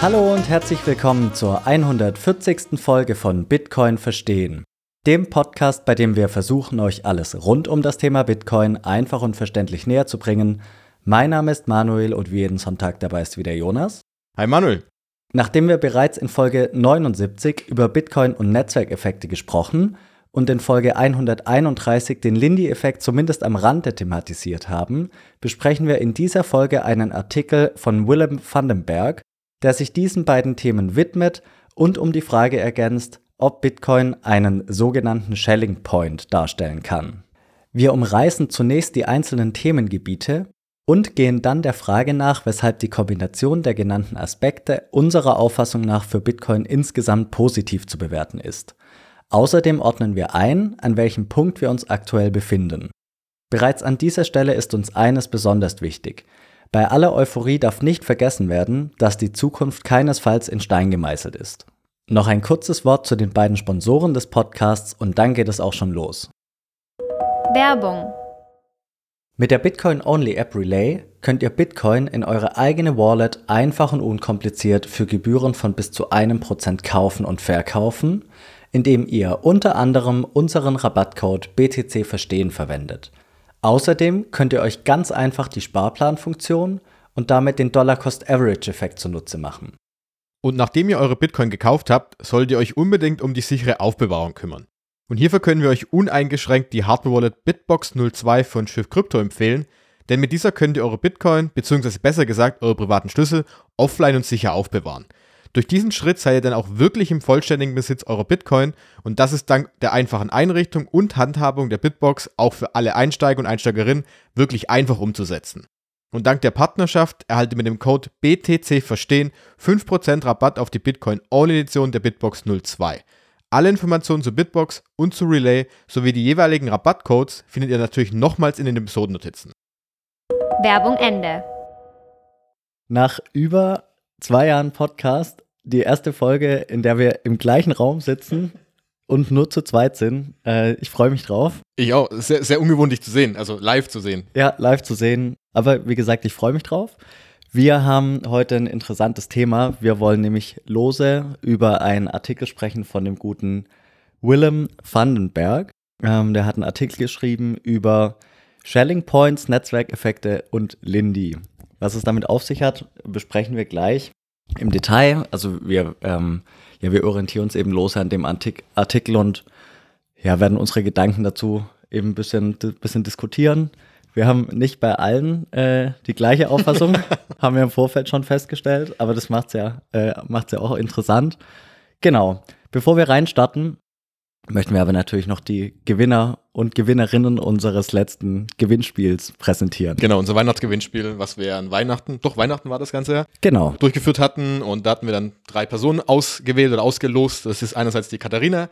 Hallo und herzlich willkommen zur 140. Folge von Bitcoin Verstehen, dem Podcast, bei dem wir versuchen, euch alles rund um das Thema Bitcoin einfach und verständlich näher zu bringen. Mein Name ist Manuel und wie jeden Sonntag dabei ist wieder Jonas. Hi Manuel. Nachdem wir bereits in Folge 79 über Bitcoin und Netzwerkeffekte gesprochen und in Folge 131 den Lindy-Effekt zumindest am Rande thematisiert haben, besprechen wir in dieser Folge einen Artikel von Willem Vandenberg, der sich diesen beiden Themen widmet und um die Frage ergänzt, ob Bitcoin einen sogenannten Shelling Point darstellen kann. Wir umreißen zunächst die einzelnen Themengebiete und gehen dann der Frage nach, weshalb die Kombination der genannten Aspekte unserer Auffassung nach für Bitcoin insgesamt positiv zu bewerten ist. Außerdem ordnen wir ein, an welchem Punkt wir uns aktuell befinden. Bereits an dieser Stelle ist uns eines besonders wichtig. Bei aller Euphorie darf nicht vergessen werden, dass die Zukunft keinesfalls in Stein gemeißelt ist. Noch ein kurzes Wort zu den beiden Sponsoren des Podcasts und dann geht es auch schon los. Werbung mit der Bitcoin-Only-App Relay könnt ihr Bitcoin in eure eigene Wallet einfach und unkompliziert für Gebühren von bis zu einem Prozent kaufen und verkaufen, indem ihr unter anderem unseren Rabattcode BTC Verstehen verwendet. Außerdem könnt ihr euch ganz einfach die Sparplanfunktion und damit den Dollar-Cost-Average-Effekt zunutze machen. Und nachdem ihr eure Bitcoin gekauft habt, solltet ihr euch unbedingt um die sichere Aufbewahrung kümmern. Und hierfür können wir euch uneingeschränkt die Hardware-Wallet Bitbox 02 von Schiff Crypto empfehlen, denn mit dieser könnt ihr eure Bitcoin, beziehungsweise besser gesagt eure privaten Schlüssel, offline und sicher aufbewahren. Durch diesen Schritt seid ihr dann auch wirklich im vollständigen Besitz eurer Bitcoin und das ist dank der einfachen Einrichtung und Handhabung der Bitbox auch für alle Einsteiger und Einsteigerinnen wirklich einfach umzusetzen. Und dank der Partnerschaft erhaltet ihr mit dem Code BTC Verstehen 5% Rabatt auf die Bitcoin All Edition der Bitbox 02. Alle Informationen zu Bitbox und zu Relay sowie die jeweiligen Rabattcodes findet ihr natürlich nochmals in den Episodennotizen. Werbung Ende. Nach über zwei Jahren Podcast die erste Folge, in der wir im gleichen Raum sitzen und nur zu zweit sind. Äh, ich freue mich drauf. Ich auch. Sehr, sehr ungewohnt, dich zu sehen, also live zu sehen. Ja, live zu sehen. Aber wie gesagt, ich freue mich drauf. Wir haben heute ein interessantes Thema. Wir wollen nämlich lose über einen Artikel sprechen von dem guten Willem Vandenberg. Ähm, der hat einen Artikel geschrieben über Shelling Points, Netzwerkeffekte und Lindy. Was es damit auf sich hat, besprechen wir gleich im Detail. Also wir, ähm, ja, wir orientieren uns eben los an dem Artik Artikel und ja, werden unsere Gedanken dazu eben ein bisschen, bisschen diskutieren. Wir haben nicht bei allen äh, die gleiche Auffassung, haben wir im Vorfeld schon festgestellt, aber das macht es ja, äh, ja auch interessant. Genau. Bevor wir reinstarten, möchten wir aber natürlich noch die Gewinner und Gewinnerinnen unseres letzten Gewinnspiels präsentieren. Genau, unser Weihnachtsgewinnspiel, was wir an Weihnachten, doch Weihnachten war das Ganze ja, genau. durchgeführt hatten. Und da hatten wir dann drei Personen ausgewählt oder ausgelost. Das ist einerseits die Katharina,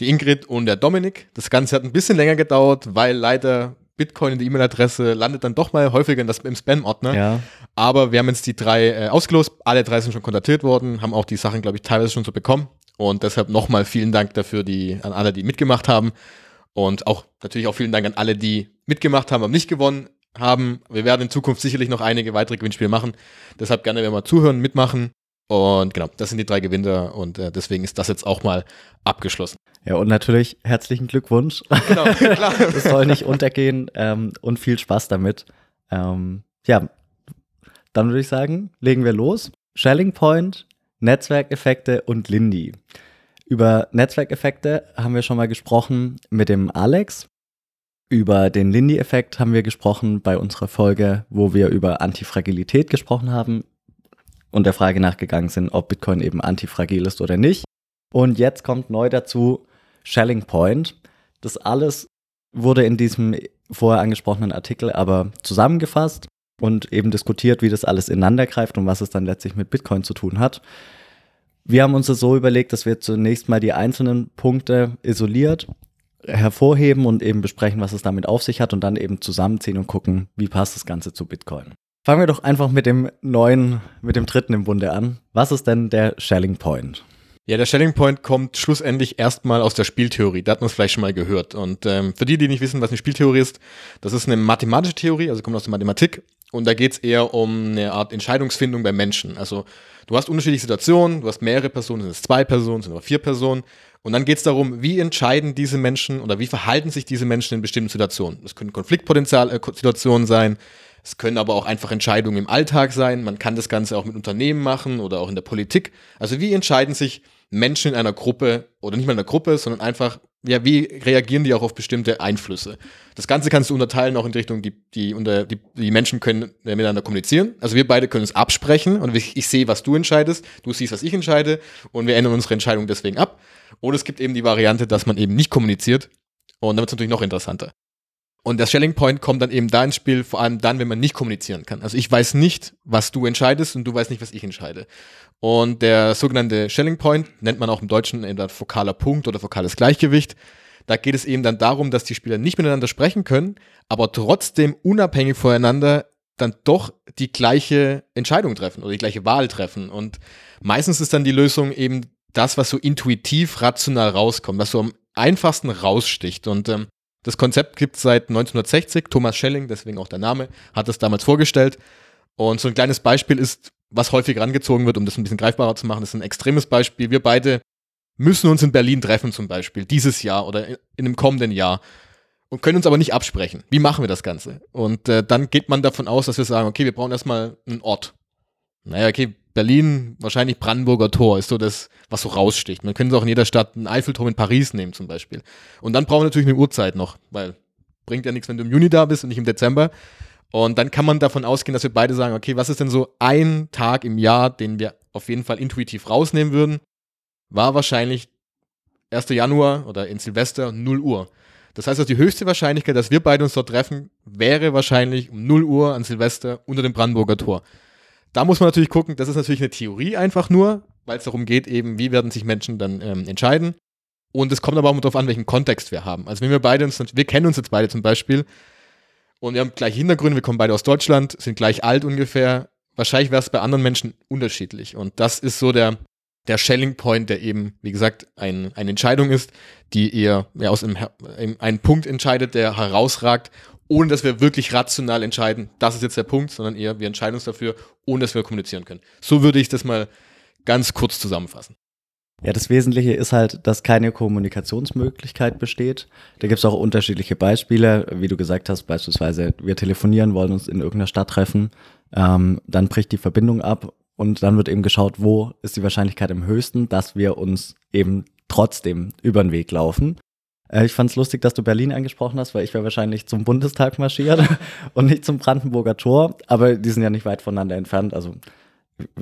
die Ingrid und der Dominik. Das Ganze hat ein bisschen länger gedauert, weil leider Bitcoin in die E-Mail-Adresse landet dann doch mal häufiger in das, im Spam-Ordner. Ja. Aber wir haben jetzt die drei äh, ausgelost. Alle drei sind schon kontaktiert worden, haben auch die Sachen, glaube ich, teilweise schon so bekommen. Und deshalb nochmal vielen Dank dafür die, an alle, die mitgemacht haben. Und auch natürlich auch vielen Dank an alle, die mitgemacht haben, aber nicht gewonnen haben. Wir werden in Zukunft sicherlich noch einige weitere Gewinnspiele machen. Deshalb gerne, wenn wir mal zuhören, mitmachen. Und genau, das sind die drei Gewinner und äh, deswegen ist das jetzt auch mal abgeschlossen. Ja, und natürlich herzlichen Glückwunsch. Genau, klar. das soll nicht untergehen ähm, und viel Spaß damit. Ähm, ja, dann würde ich sagen, legen wir los. Shelling Point Netzwerkeffekte und Lindy. Über Netzwerkeffekte haben wir schon mal gesprochen mit dem Alex. Über den Lindy-Effekt haben wir gesprochen bei unserer Folge, wo wir über Antifragilität gesprochen haben und der Frage nachgegangen sind, ob Bitcoin eben antifragil ist oder nicht. Und jetzt kommt neu dazu Shelling Point. Das alles wurde in diesem vorher angesprochenen Artikel aber zusammengefasst und eben diskutiert, wie das alles ineinander greift und was es dann letztlich mit Bitcoin zu tun hat. Wir haben uns das so überlegt, dass wir zunächst mal die einzelnen Punkte isoliert hervorheben und eben besprechen, was es damit auf sich hat und dann eben zusammenziehen und gucken, wie passt das Ganze zu Bitcoin. Fangen wir doch einfach mit dem neuen, mit dem dritten im Bunde an. Was ist denn der Shelling Point? Ja, der Shelling Point kommt schlussendlich erstmal aus der Spieltheorie. Da hat man es vielleicht schon mal gehört. Und ähm, für die, die nicht wissen, was eine Spieltheorie ist, das ist eine mathematische Theorie, also kommt aus der Mathematik. Und da geht es eher um eine Art Entscheidungsfindung bei Menschen. Also du hast unterschiedliche Situationen, du hast mehrere Personen, sind es zwei Personen, sind aber vier Personen. Und dann geht es darum, wie entscheiden diese Menschen oder wie verhalten sich diese Menschen in bestimmten Situationen. Das können Konfliktpotenzial-Situationen äh, sein, es können aber auch einfach Entscheidungen im Alltag sein. Man kann das Ganze auch mit Unternehmen machen oder auch in der Politik. Also wie entscheiden sich Menschen in einer Gruppe oder nicht mal in einer Gruppe, sondern einfach, ja, wie reagieren die auch auf bestimmte Einflüsse? Das Ganze kannst du unterteilen auch in die Richtung, die, die, unter, die, die Menschen können miteinander kommunizieren. Also wir beide können uns absprechen und ich, ich sehe, was du entscheidest, du siehst, was ich entscheide und wir ändern unsere Entscheidung deswegen ab. Oder es gibt eben die Variante, dass man eben nicht kommuniziert und wird es natürlich noch interessanter. Und der Shelling Point kommt dann eben da ins Spiel, vor allem dann, wenn man nicht kommunizieren kann. Also ich weiß nicht, was du entscheidest und du weißt nicht, was ich entscheide. Und der sogenannte Shelling Point nennt man auch im Deutschen entweder vokaler Punkt oder vokales Gleichgewicht. Da geht es eben dann darum, dass die Spieler nicht miteinander sprechen können, aber trotzdem unabhängig voneinander dann doch die gleiche Entscheidung treffen oder die gleiche Wahl treffen. Und meistens ist dann die Lösung eben das, was so intuitiv, rational rauskommt, was so am einfachsten raussticht. Und ähm, das Konzept gibt es seit 1960. Thomas Schelling, deswegen auch der Name, hat es damals vorgestellt. Und so ein kleines Beispiel ist, was häufig rangezogen wird, um das ein bisschen greifbarer zu machen, das ist ein extremes Beispiel. Wir beide müssen uns in Berlin treffen zum Beispiel, dieses Jahr oder in einem kommenden Jahr und können uns aber nicht absprechen. Wie machen wir das Ganze? Und äh, dann geht man davon aus, dass wir sagen, okay, wir brauchen erstmal einen Ort. Naja, okay, Berlin, wahrscheinlich Brandenburger Tor ist so das, was so raussticht. Man könnte auch in jeder Stadt einen Eiffelturm in Paris nehmen zum Beispiel. Und dann brauchen wir natürlich eine Uhrzeit noch, weil bringt ja nichts, wenn du im Juni da bist und nicht im Dezember. Und dann kann man davon ausgehen, dass wir beide sagen, okay, was ist denn so ein Tag im Jahr, den wir auf jeden Fall intuitiv rausnehmen würden? War wahrscheinlich 1. Januar oder in Silvester 0 Uhr. Das heißt, dass die höchste Wahrscheinlichkeit, dass wir beide uns dort treffen, wäre wahrscheinlich um 0 Uhr an Silvester unter dem Brandenburger Tor. Da muss man natürlich gucken, das ist natürlich eine Theorie einfach nur, weil es darum geht, eben, wie werden sich Menschen dann ähm, entscheiden. Und es kommt aber auch darauf an, welchen Kontext wir haben. Also wenn wir beide uns, wir kennen uns jetzt beide zum Beispiel und wir haben gleiche Hintergründe, wir kommen beide aus Deutschland, sind gleich alt ungefähr. Wahrscheinlich wäre es bei anderen Menschen unterschiedlich. Und das ist so der, der Shelling Point, der eben, wie gesagt, ein, eine Entscheidung ist, die eher ja, aus einem, einem Punkt entscheidet, der herausragt ohne dass wir wirklich rational entscheiden, das ist jetzt der Punkt, sondern eher wir entscheiden uns dafür, ohne dass wir kommunizieren können. So würde ich das mal ganz kurz zusammenfassen. Ja, das Wesentliche ist halt, dass keine Kommunikationsmöglichkeit besteht. Da gibt es auch unterschiedliche Beispiele, wie du gesagt hast, beispielsweise wir telefonieren, wollen uns in irgendeiner Stadt treffen, ähm, dann bricht die Verbindung ab und dann wird eben geschaut, wo ist die Wahrscheinlichkeit am höchsten, dass wir uns eben trotzdem über den Weg laufen. Äh, ich fand es lustig, dass du Berlin angesprochen hast, weil ich wäre wahrscheinlich zum Bundestag marschiert und nicht zum Brandenburger Tor. Aber die sind ja nicht weit voneinander entfernt, also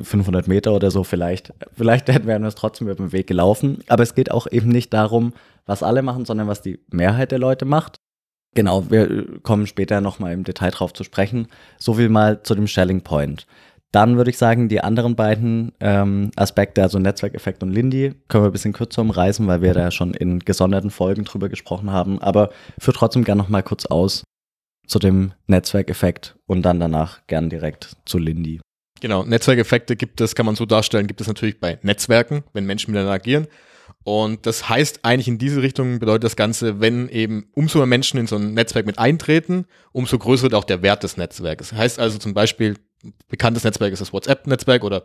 500 Meter oder so vielleicht. Vielleicht hätten wir uns trotzdem über den Weg gelaufen. Aber es geht auch eben nicht darum, was alle machen, sondern was die Mehrheit der Leute macht. Genau, wir kommen später nochmal im Detail drauf zu sprechen. So viel mal zu dem Shelling Point. Dann würde ich sagen, die anderen beiden ähm, Aspekte, also Netzwerkeffekt und Lindy, können wir ein bisschen kürzer umreißen, weil wir da schon in gesonderten Folgen drüber gesprochen haben. Aber führe trotzdem gerne noch mal kurz aus zu dem Netzwerkeffekt und dann danach gern direkt zu Lindy. Genau, Netzwerkeffekte gibt es, kann man so darstellen, gibt es natürlich bei Netzwerken, wenn Menschen miteinander agieren. Und das heißt eigentlich in diese Richtung bedeutet das Ganze, wenn eben umso mehr Menschen in so ein Netzwerk mit eintreten, umso größer wird auch der Wert des Netzwerkes. Das heißt also zum Beispiel, bekanntes Netzwerk ist das WhatsApp-Netzwerk oder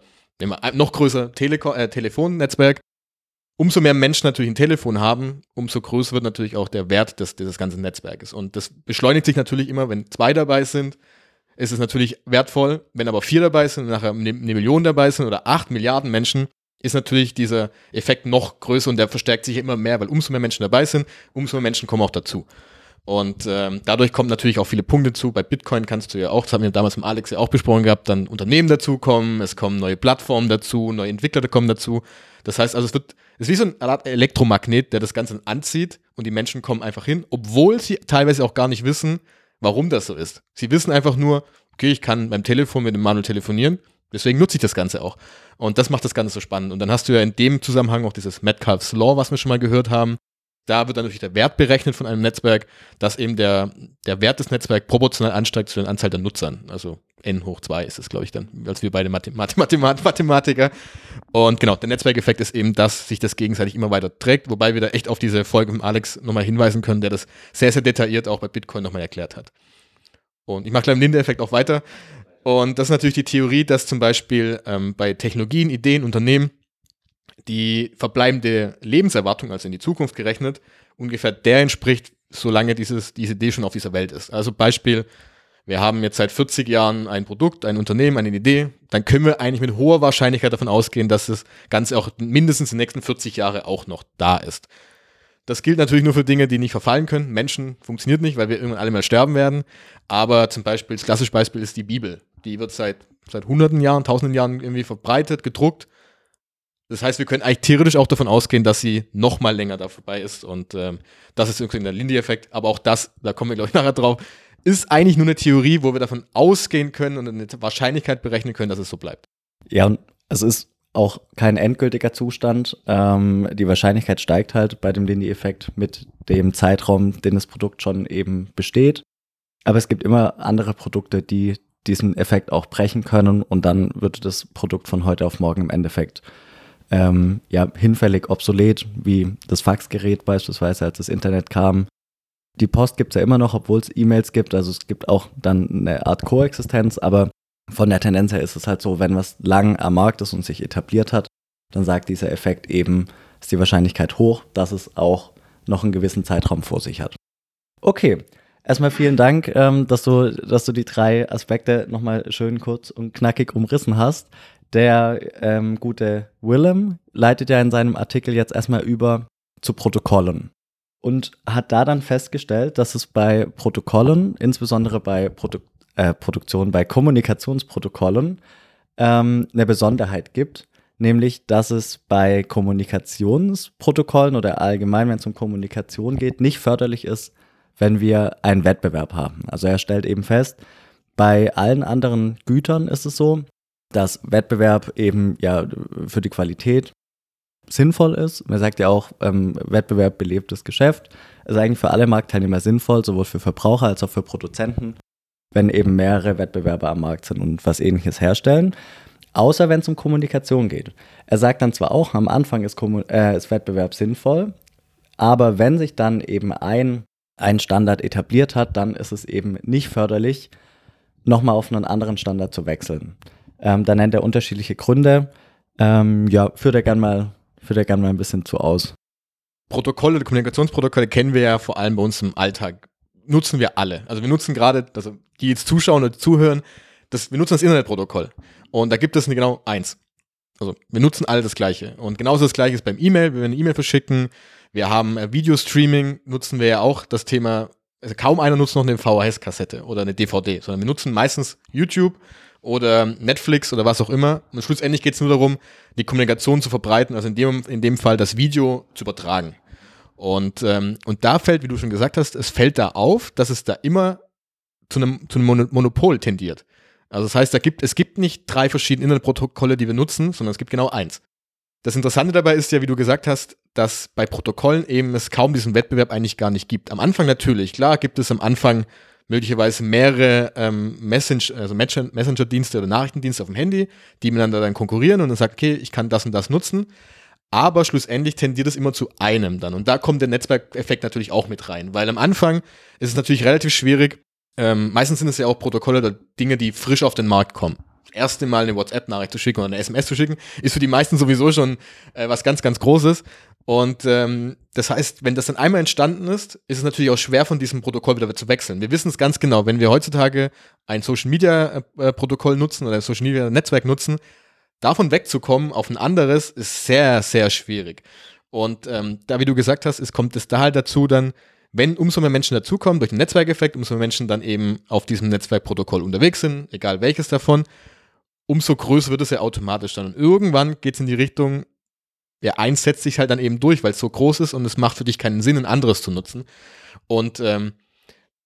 noch größer Tele äh, Telefonnetzwerk. Umso mehr Menschen natürlich ein Telefon haben, umso größer wird natürlich auch der Wert des, dieses ganzen Netzwerkes. Und das beschleunigt sich natürlich immer, wenn zwei dabei sind, ist es natürlich wertvoll. Wenn aber vier dabei sind und nachher eine Million dabei sind oder acht Milliarden Menschen, ist natürlich dieser Effekt noch größer und der verstärkt sich immer mehr, weil umso mehr Menschen dabei sind, umso mehr Menschen kommen auch dazu. Und ähm, dadurch kommen natürlich auch viele Punkte zu. Bei Bitcoin kannst du ja auch, das haben wir damals mit Alex ja auch besprochen gehabt, dann Unternehmen dazukommen, es kommen neue Plattformen dazu, neue Entwickler kommen dazu. Das heißt also, es wird, es ist wie so ein Elektromagnet, der das Ganze anzieht und die Menschen kommen einfach hin, obwohl sie teilweise auch gar nicht wissen, warum das so ist. Sie wissen einfach nur, okay, ich kann beim Telefon mit dem Manuel telefonieren, deswegen nutze ich das Ganze auch. Und das macht das Ganze so spannend. Und dann hast du ja in dem Zusammenhang auch dieses Metcalfe's Law, was wir schon mal gehört haben, da wird dann natürlich der Wert berechnet von einem Netzwerk, dass eben der, der Wert des Netzwerks proportional ansteigt zu der Anzahl der Nutzern. Also n hoch 2 ist es, glaube ich, dann, als wir beide Mathe Mathe Mathematiker. Und genau, der Netzwerkeffekt ist eben, dass sich das gegenseitig immer weiter trägt, wobei wir da echt auf diese Folge von Alex nochmal hinweisen können, der das sehr, sehr detailliert auch bei Bitcoin nochmal erklärt hat. Und ich mache gleich im Linde-Effekt auch weiter. Und das ist natürlich die Theorie, dass zum Beispiel ähm, bei Technologien, Ideen, Unternehmen die verbleibende Lebenserwartung, also in die Zukunft gerechnet, ungefähr der entspricht, solange dieses, diese Idee schon auf dieser Welt ist. Also Beispiel, wir haben jetzt seit 40 Jahren ein Produkt, ein Unternehmen, eine Idee, dann können wir eigentlich mit hoher Wahrscheinlichkeit davon ausgehen, dass das Ganze auch mindestens die nächsten 40 Jahre auch noch da ist. Das gilt natürlich nur für Dinge, die nicht verfallen können. Menschen funktioniert nicht, weil wir irgendwann alle mal sterben werden. Aber zum Beispiel, das klassische Beispiel ist die Bibel. Die wird seit, seit hunderten Jahren, tausenden Jahren irgendwie verbreitet, gedruckt. Das heißt, wir können eigentlich theoretisch auch davon ausgehen, dass sie noch mal länger da vorbei ist. Und ähm, das ist irgendwie der Lindy-Effekt. Aber auch das, da kommen wir, glaube ich, nachher drauf, ist eigentlich nur eine Theorie, wo wir davon ausgehen können und eine Wahrscheinlichkeit berechnen können, dass es so bleibt. Ja, und es ist auch kein endgültiger Zustand. Ähm, die Wahrscheinlichkeit steigt halt bei dem Lindy-Effekt mit dem Zeitraum, den das Produkt schon eben besteht. Aber es gibt immer andere Produkte, die diesen Effekt auch brechen können und dann wird das Produkt von heute auf morgen im Endeffekt ähm, ja, hinfällig obsolet, wie das Faxgerät beispielsweise, als das Internet kam. Die Post gibt es ja immer noch, obwohl es E-Mails gibt. Also es gibt auch dann eine Art Koexistenz, aber von der Tendenz her ist es halt so, wenn was lang am Markt ist und sich etabliert hat, dann sagt dieser Effekt eben, ist die Wahrscheinlichkeit hoch, dass es auch noch einen gewissen Zeitraum vor sich hat. Okay, erstmal vielen Dank, ähm, dass, du, dass du die drei Aspekte nochmal schön kurz und knackig umrissen hast. Der ähm, gute Willem leitet ja in seinem Artikel jetzt erstmal über zu Protokollen und hat da dann festgestellt, dass es bei Protokollen, insbesondere bei Proto äh, Produktion, bei Kommunikationsprotokollen, ähm, eine Besonderheit gibt, nämlich dass es bei Kommunikationsprotokollen oder allgemein, wenn es um Kommunikation geht, nicht förderlich ist, wenn wir einen Wettbewerb haben. Also er stellt eben fest, bei allen anderen Gütern ist es so, dass Wettbewerb eben ja für die Qualität sinnvoll ist. Man sagt ja auch, ähm, Wettbewerb belebt das Geschäft. Ist eigentlich für alle Marktteilnehmer sinnvoll, sowohl für Verbraucher als auch für Produzenten, wenn eben mehrere Wettbewerber am Markt sind und was ähnliches herstellen. Außer wenn es um Kommunikation geht. Er sagt dann zwar auch, am Anfang ist, äh, ist Wettbewerb sinnvoll, aber wenn sich dann eben ein, ein Standard etabliert hat, dann ist es eben nicht förderlich, nochmal auf einen anderen Standard zu wechseln. Ähm, da nennt er unterschiedliche Gründe. Ähm, ja, führt er gerne mal er gerne mal ein bisschen zu aus. Protokolle, Kommunikationsprotokolle kennen wir ja vor allem bei uns im Alltag. Nutzen wir alle. Also wir nutzen gerade, also die jetzt zuschauen oder zuhören, das, wir nutzen das Internetprotokoll. Und da gibt es genau eins. Also wir nutzen alle das Gleiche. Und genauso das Gleiche ist beim E-Mail, wenn wir eine E-Mail verschicken. Wir haben äh, Videostreaming, nutzen wir ja auch das Thema, also kaum einer nutzt noch eine VHS-Kassette oder eine DVD, sondern wir nutzen meistens YouTube oder Netflix oder was auch immer. Und schlussendlich geht es nur darum, die Kommunikation zu verbreiten, also in dem, in dem Fall das Video zu übertragen. Und, ähm, und da fällt, wie du schon gesagt hast, es fällt da auf, dass es da immer zu einem, zu einem Monopol tendiert. Also das heißt, da gibt, es gibt nicht drei verschiedene Internetprotokolle, die wir nutzen, sondern es gibt genau eins. Das Interessante dabei ist ja, wie du gesagt hast, dass bei Protokollen eben es kaum diesen Wettbewerb eigentlich gar nicht gibt. Am Anfang natürlich, klar gibt es am Anfang möglicherweise mehrere ähm, Messenger, also Messenger-Dienste oder Nachrichtendienste auf dem Handy, die miteinander dann konkurrieren und dann sagt, okay, ich kann das und das nutzen. Aber schlussendlich tendiert es immer zu einem dann. Und da kommt der Netzwerkeffekt natürlich auch mit rein. Weil am Anfang ist es natürlich relativ schwierig. Ähm, meistens sind es ja auch Protokolle oder Dinge, die frisch auf den Markt kommen. Erste Mal eine WhatsApp-Nachricht zu schicken oder eine SMS zu schicken, ist für die meisten sowieso schon äh, was ganz, ganz Großes. Und ähm, das heißt, wenn das dann einmal entstanden ist, ist es natürlich auch schwer, von diesem Protokoll wieder zu wechseln. Wir wissen es ganz genau, wenn wir heutzutage ein Social Media äh, Protokoll nutzen oder ein Social Media Netzwerk nutzen, davon wegzukommen auf ein anderes ist sehr, sehr schwierig. Und ähm, da, wie du gesagt hast, es kommt es da halt dazu dann, wenn umso mehr Menschen dazukommen durch den Netzwerkeffekt, umso mehr Menschen dann eben auf diesem Netzwerkprotokoll unterwegs sind, egal welches davon, umso größer wird es ja automatisch dann. Und irgendwann geht es in die Richtung, ja, eins setzt sich halt dann eben durch, weil es so groß ist und es macht für dich keinen Sinn, ein anderes zu nutzen. Und ähm,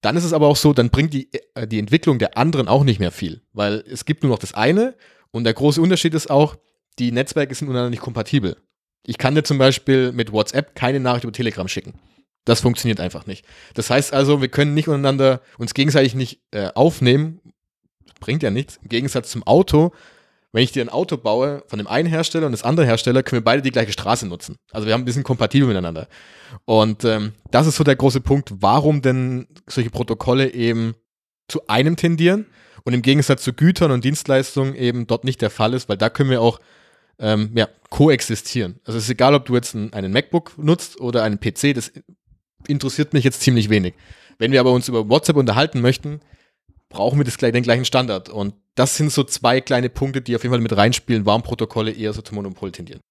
dann ist es aber auch so, dann bringt die, äh, die Entwicklung der anderen auch nicht mehr viel, weil es gibt nur noch das eine und der große Unterschied ist auch, die Netzwerke sind untereinander nicht kompatibel. Ich kann dir zum Beispiel mit WhatsApp keine Nachricht über Telegram schicken. Das funktioniert einfach nicht. Das heißt also, wir können nicht untereinander uns gegenseitig nicht äh, aufnehmen. Bringt ja nichts. Im Gegensatz zum Auto wenn ich dir ein Auto baue von dem einen Hersteller und des anderen Hersteller, können wir beide die gleiche Straße nutzen. Also wir haben ein bisschen kompatibel miteinander. Und ähm, das ist so der große Punkt, warum denn solche Protokolle eben zu einem tendieren und im Gegensatz zu Gütern und Dienstleistungen eben dort nicht der Fall ist, weil da können wir auch ähm, ja, koexistieren. Also es ist egal, ob du jetzt einen, einen MacBook nutzt oder einen PC, das interessiert mich jetzt ziemlich wenig. Wenn wir aber uns über WhatsApp unterhalten möchten, brauchen wir das, den gleichen Standard. Und das sind so zwei kleine Punkte, die auf jeden Fall mit reinspielen, warum Protokolle eher so zum Monopol tendieren.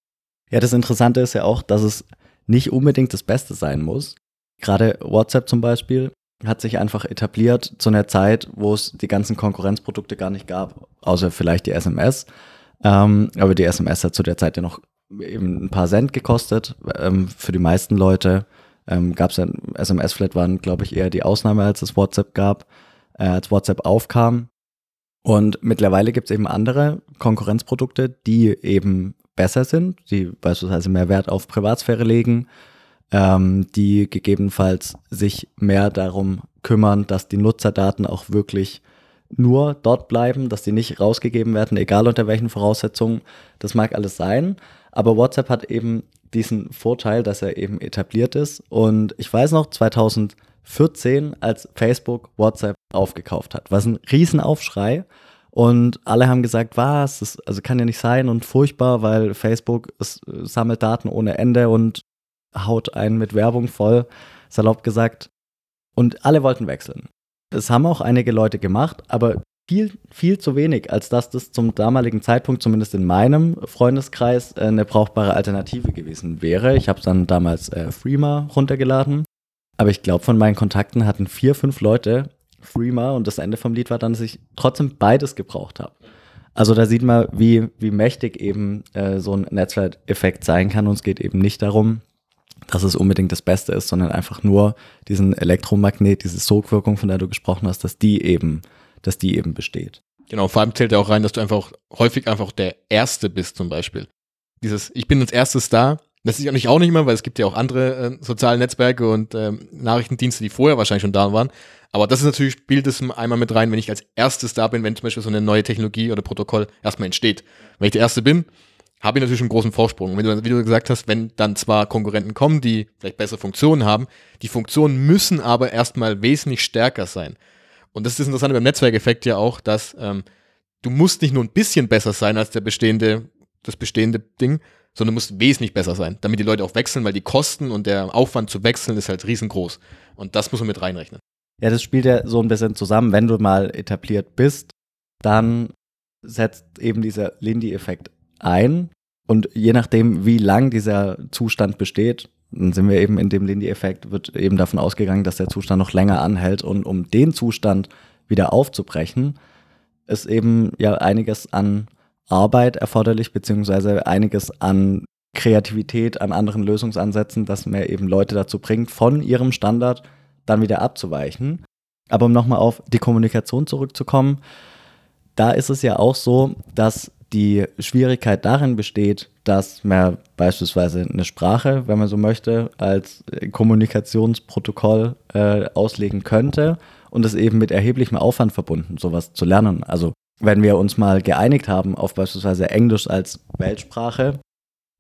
Ja, das Interessante ist ja auch, dass es nicht unbedingt das Beste sein muss. Gerade WhatsApp zum Beispiel hat sich einfach etabliert zu einer Zeit, wo es die ganzen Konkurrenzprodukte gar nicht gab, außer vielleicht die SMS. Ähm, aber die SMS hat zu der Zeit ja noch eben ein paar Cent gekostet. Ähm, für die meisten Leute ähm, gab es ja, SMS-Flat waren, glaube ich, eher die Ausnahme, als es WhatsApp gab, äh, als WhatsApp aufkam. Und mittlerweile gibt es eben andere Konkurrenzprodukte, die eben besser sind, die beispielsweise mehr Wert auf Privatsphäre legen, ähm, die gegebenenfalls sich mehr darum kümmern, dass die Nutzerdaten auch wirklich nur dort bleiben, dass die nicht rausgegeben werden, egal unter welchen Voraussetzungen. Das mag alles sein, aber WhatsApp hat eben diesen Vorteil, dass er eben etabliert ist. Und ich weiß noch, 2014, als Facebook WhatsApp aufgekauft hat, war es ein Riesenaufschrei. Und alle haben gesagt, was, das also kann ja nicht sein und furchtbar, weil Facebook es sammelt Daten ohne Ende und haut einen mit Werbung voll, salopp gesagt. Und alle wollten wechseln. Es haben auch einige Leute gemacht, aber viel, viel zu wenig, als dass das zum damaligen Zeitpunkt, zumindest in meinem Freundeskreis, äh, eine brauchbare Alternative gewesen wäre. Ich habe dann damals äh, Freema runtergeladen, aber ich glaube, von meinen Kontakten hatten vier, fünf Leute Freema und das Ende vom Lied war dann, dass ich trotzdem beides gebraucht habe. Also da sieht man, wie, wie mächtig eben äh, so ein Netzwerkeffekt sein kann und es geht eben nicht darum, dass es unbedingt das Beste ist, sondern einfach nur diesen Elektromagnet, diese Sogwirkung, von der du gesprochen hast, dass die eben, dass die eben besteht. Genau, vor allem zählt ja auch rein, dass du einfach häufig einfach der Erste bist zum Beispiel. Dieses, ich bin als erstes da, das ist ja nicht auch nicht mehr, weil es gibt ja auch andere äh, soziale Netzwerke und äh, Nachrichtendienste, die vorher wahrscheinlich schon da waren. Aber das ist natürlich, spielt es einmal mit rein, wenn ich als erstes da bin, wenn zum Beispiel so eine neue Technologie oder Protokoll erstmal entsteht. Wenn ich der Erste bin, habe ich natürlich einen großen Vorsprung. Wenn du, wie du gesagt hast, wenn dann zwar Konkurrenten kommen, die vielleicht bessere Funktionen haben, die Funktionen müssen aber erstmal wesentlich stärker sein. Und das ist das Interessante beim Netzwerkeffekt ja auch, dass ähm, du musst nicht nur ein bisschen besser sein als der bestehende, das bestehende Ding, sondern musst wesentlich besser sein, damit die Leute auch wechseln, weil die Kosten und der Aufwand zu wechseln ist halt riesengroß. Und das muss man mit reinrechnen. Ja, das spielt ja so ein bisschen zusammen. Wenn du mal etabliert bist, dann setzt eben dieser Lindy-Effekt ein. Und je nachdem, wie lang dieser Zustand besteht, dann sind wir eben in dem Lindy-Effekt, wird eben davon ausgegangen, dass der Zustand noch länger anhält. Und um den Zustand wieder aufzubrechen, ist eben ja einiges an Arbeit erforderlich, beziehungsweise einiges an Kreativität, an anderen Lösungsansätzen, dass man eben Leute dazu bringt, von ihrem Standard dann wieder abzuweichen. Aber um nochmal auf die Kommunikation zurückzukommen, da ist es ja auch so, dass die Schwierigkeit darin besteht, dass man beispielsweise eine Sprache, wenn man so möchte, als Kommunikationsprotokoll äh, auslegen könnte und es eben mit erheblichem Aufwand verbunden, sowas zu lernen. Also wenn wir uns mal geeinigt haben auf beispielsweise Englisch als Weltsprache,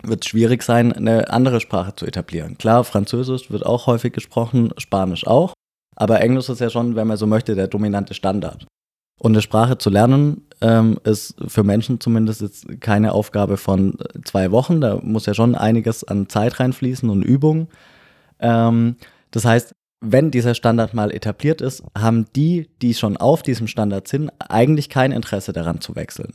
wird es schwierig sein, eine andere Sprache zu etablieren. Klar, Französisch wird auch häufig gesprochen, Spanisch auch, aber Englisch ist ja schon, wenn man so möchte, der dominante Standard. Und eine Sprache zu lernen ähm, ist für Menschen zumindest jetzt keine Aufgabe von zwei Wochen. Da muss ja schon einiges an Zeit reinfließen und Übung. Ähm, das heißt, wenn dieser Standard mal etabliert ist, haben die, die schon auf diesem Standard sind, eigentlich kein Interesse daran zu wechseln.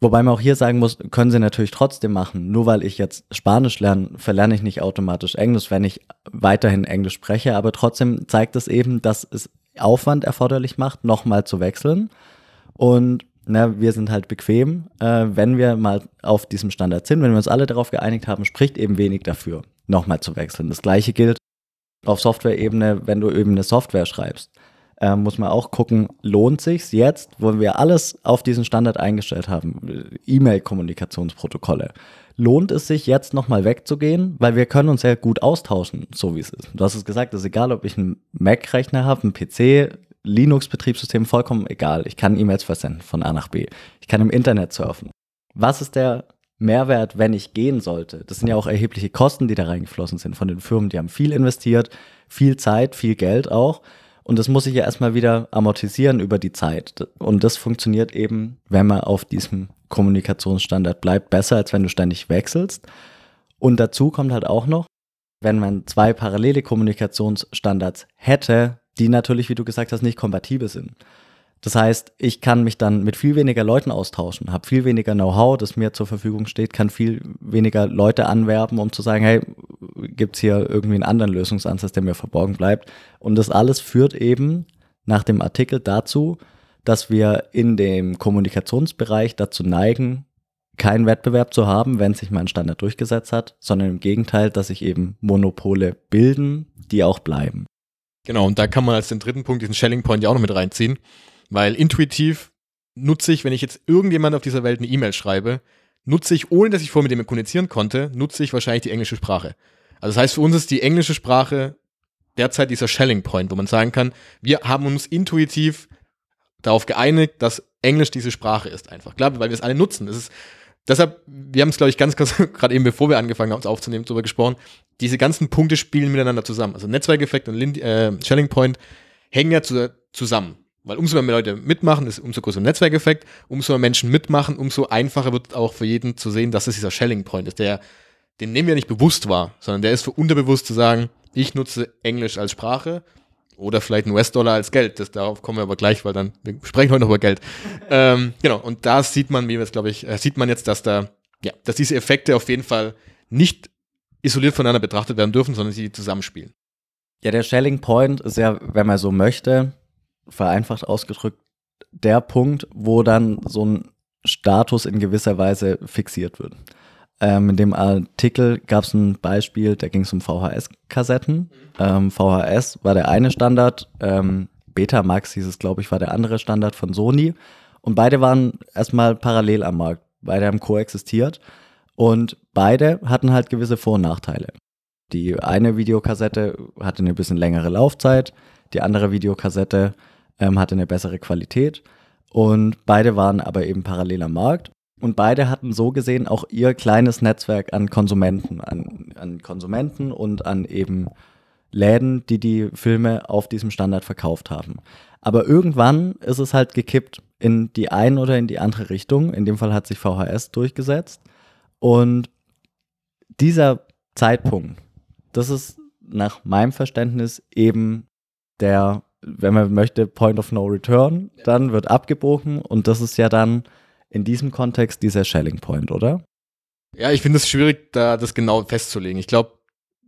Wobei man auch hier sagen muss, können sie natürlich trotzdem machen. Nur weil ich jetzt Spanisch lerne, verlerne ich nicht automatisch Englisch, wenn ich weiterhin Englisch spreche. Aber trotzdem zeigt es eben, dass es Aufwand erforderlich macht, nochmal zu wechseln. Und na, wir sind halt bequem. Äh, wenn wir mal auf diesem Standard sind, wenn wir uns alle darauf geeinigt haben, spricht eben wenig dafür, nochmal zu wechseln. Das gleiche gilt auf Software-Ebene, wenn du eben eine Software schreibst äh, muss man auch gucken, lohnt sich's jetzt, wo wir alles auf diesen Standard eingestellt haben, E-Mail-Kommunikationsprotokolle, lohnt es sich jetzt nochmal wegzugehen, weil wir können uns ja gut austauschen, so wie es ist. Du hast es gesagt, es ist egal, ob ich einen Mac-Rechner habe, einen PC, Linux-Betriebssystem, vollkommen egal. Ich kann E-Mails versenden von A nach B. Ich kann im Internet surfen. Was ist der Mehrwert, wenn ich gehen sollte? Das sind ja auch erhebliche Kosten, die da reingeflossen sind von den Firmen. Die haben viel investiert, viel Zeit, viel Geld auch. Und das muss sich ja erstmal wieder amortisieren über die Zeit. Und das funktioniert eben, wenn man auf diesem Kommunikationsstandard bleibt, besser, als wenn du ständig wechselst. Und dazu kommt halt auch noch, wenn man zwei parallele Kommunikationsstandards hätte, die natürlich, wie du gesagt hast, nicht kompatibel sind. Das heißt, ich kann mich dann mit viel weniger Leuten austauschen, habe viel weniger Know-how, das mir zur Verfügung steht, kann viel weniger Leute anwerben, um zu sagen, hey, gibt es hier irgendwie einen anderen Lösungsansatz, der mir verborgen bleibt. Und das alles führt eben nach dem Artikel dazu, dass wir in dem Kommunikationsbereich dazu neigen, keinen Wettbewerb zu haben, wenn sich mein Standard durchgesetzt hat, sondern im Gegenteil, dass sich eben Monopole bilden, die auch bleiben. Genau, und da kann man als den dritten Punkt diesen Shelling Point ja auch noch mit reinziehen. Weil intuitiv nutze ich, wenn ich jetzt irgendjemand auf dieser Welt eine E-Mail schreibe, nutze ich, ohne dass ich vorher mit dem kommunizieren konnte, nutze ich wahrscheinlich die englische Sprache. Also das heißt, für uns ist die englische Sprache derzeit dieser Shelling Point, wo man sagen kann, wir haben uns intuitiv darauf geeinigt, dass Englisch diese Sprache ist einfach. Klar, weil wir es alle nutzen. Das ist, deshalb, wir haben es, glaube ich, ganz, ganz, gerade eben bevor wir angefangen haben, uns aufzunehmen, darüber gesprochen, diese ganzen Punkte spielen miteinander zusammen. Also Netzwerkeffekt und Lind äh, Shelling Point hängen ja zu, zusammen. Weil umso mehr Leute mitmachen, ist umso größer Netzwerkeffekt, umso mehr Menschen mitmachen, umso einfacher wird auch für jeden zu sehen, dass es dieser Shelling Point ist, der, den nehmen wir nicht bewusst wahr, sondern der ist für unterbewusst zu sagen, ich nutze Englisch als Sprache oder vielleicht ein US-Dollar als Geld. Das, darauf kommen wir aber gleich, weil dann, wir sprechen heute noch über Geld. ähm, genau, und da sieht man, wie wir es, glaube ich, äh, sieht man jetzt, dass da, ja, dass diese Effekte auf jeden Fall nicht isoliert voneinander betrachtet werden dürfen, sondern sie zusammenspielen. Ja, der Shelling Point ist ja, wenn man so möchte, vereinfacht ausgedrückt der Punkt, wo dann so ein Status in gewisser Weise fixiert wird. Ähm, in dem Artikel gab es ein Beispiel, da ging es um VHS-Kassetten. Ähm, VHS war der eine Standard, ähm, Betamax hieß es, glaube ich, war der andere Standard von Sony. Und beide waren erstmal parallel am Markt. Beide haben koexistiert. Und beide hatten halt gewisse Vor- und Nachteile. Die eine Videokassette hatte eine bisschen längere Laufzeit, die andere Videokassette ähm, hatte eine bessere Qualität und beide waren aber eben parallel am Markt. Und beide hatten so gesehen auch ihr kleines Netzwerk an Konsumenten, an, an Konsumenten und an eben Läden, die die Filme auf diesem Standard verkauft haben. Aber irgendwann ist es halt gekippt in die eine oder in die andere Richtung. In dem Fall hat sich VHS durchgesetzt. Und dieser Zeitpunkt, das ist nach meinem Verständnis eben der wenn man möchte, Point of No Return, dann wird abgebrochen und das ist ja dann in diesem Kontext dieser Shelling Point, oder? Ja, ich finde es schwierig, da das genau festzulegen. Ich glaube,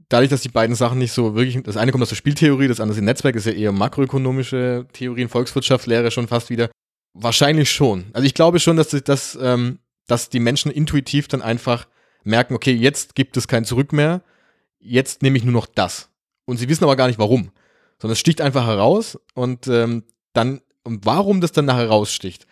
dadurch, dass die beiden Sachen nicht so wirklich, das eine kommt aus der Spieltheorie, das andere ist Netzwerk, ist ja eher makroökonomische Theorien, Volkswirtschaftslehre schon fast wieder. Wahrscheinlich schon. Also ich glaube schon, dass, dass, ähm, dass die Menschen intuitiv dann einfach merken, okay, jetzt gibt es kein Zurück mehr, jetzt nehme ich nur noch das. Und sie wissen aber gar nicht warum sondern es sticht einfach heraus und ähm, dann, und warum das dann nachher raussticht,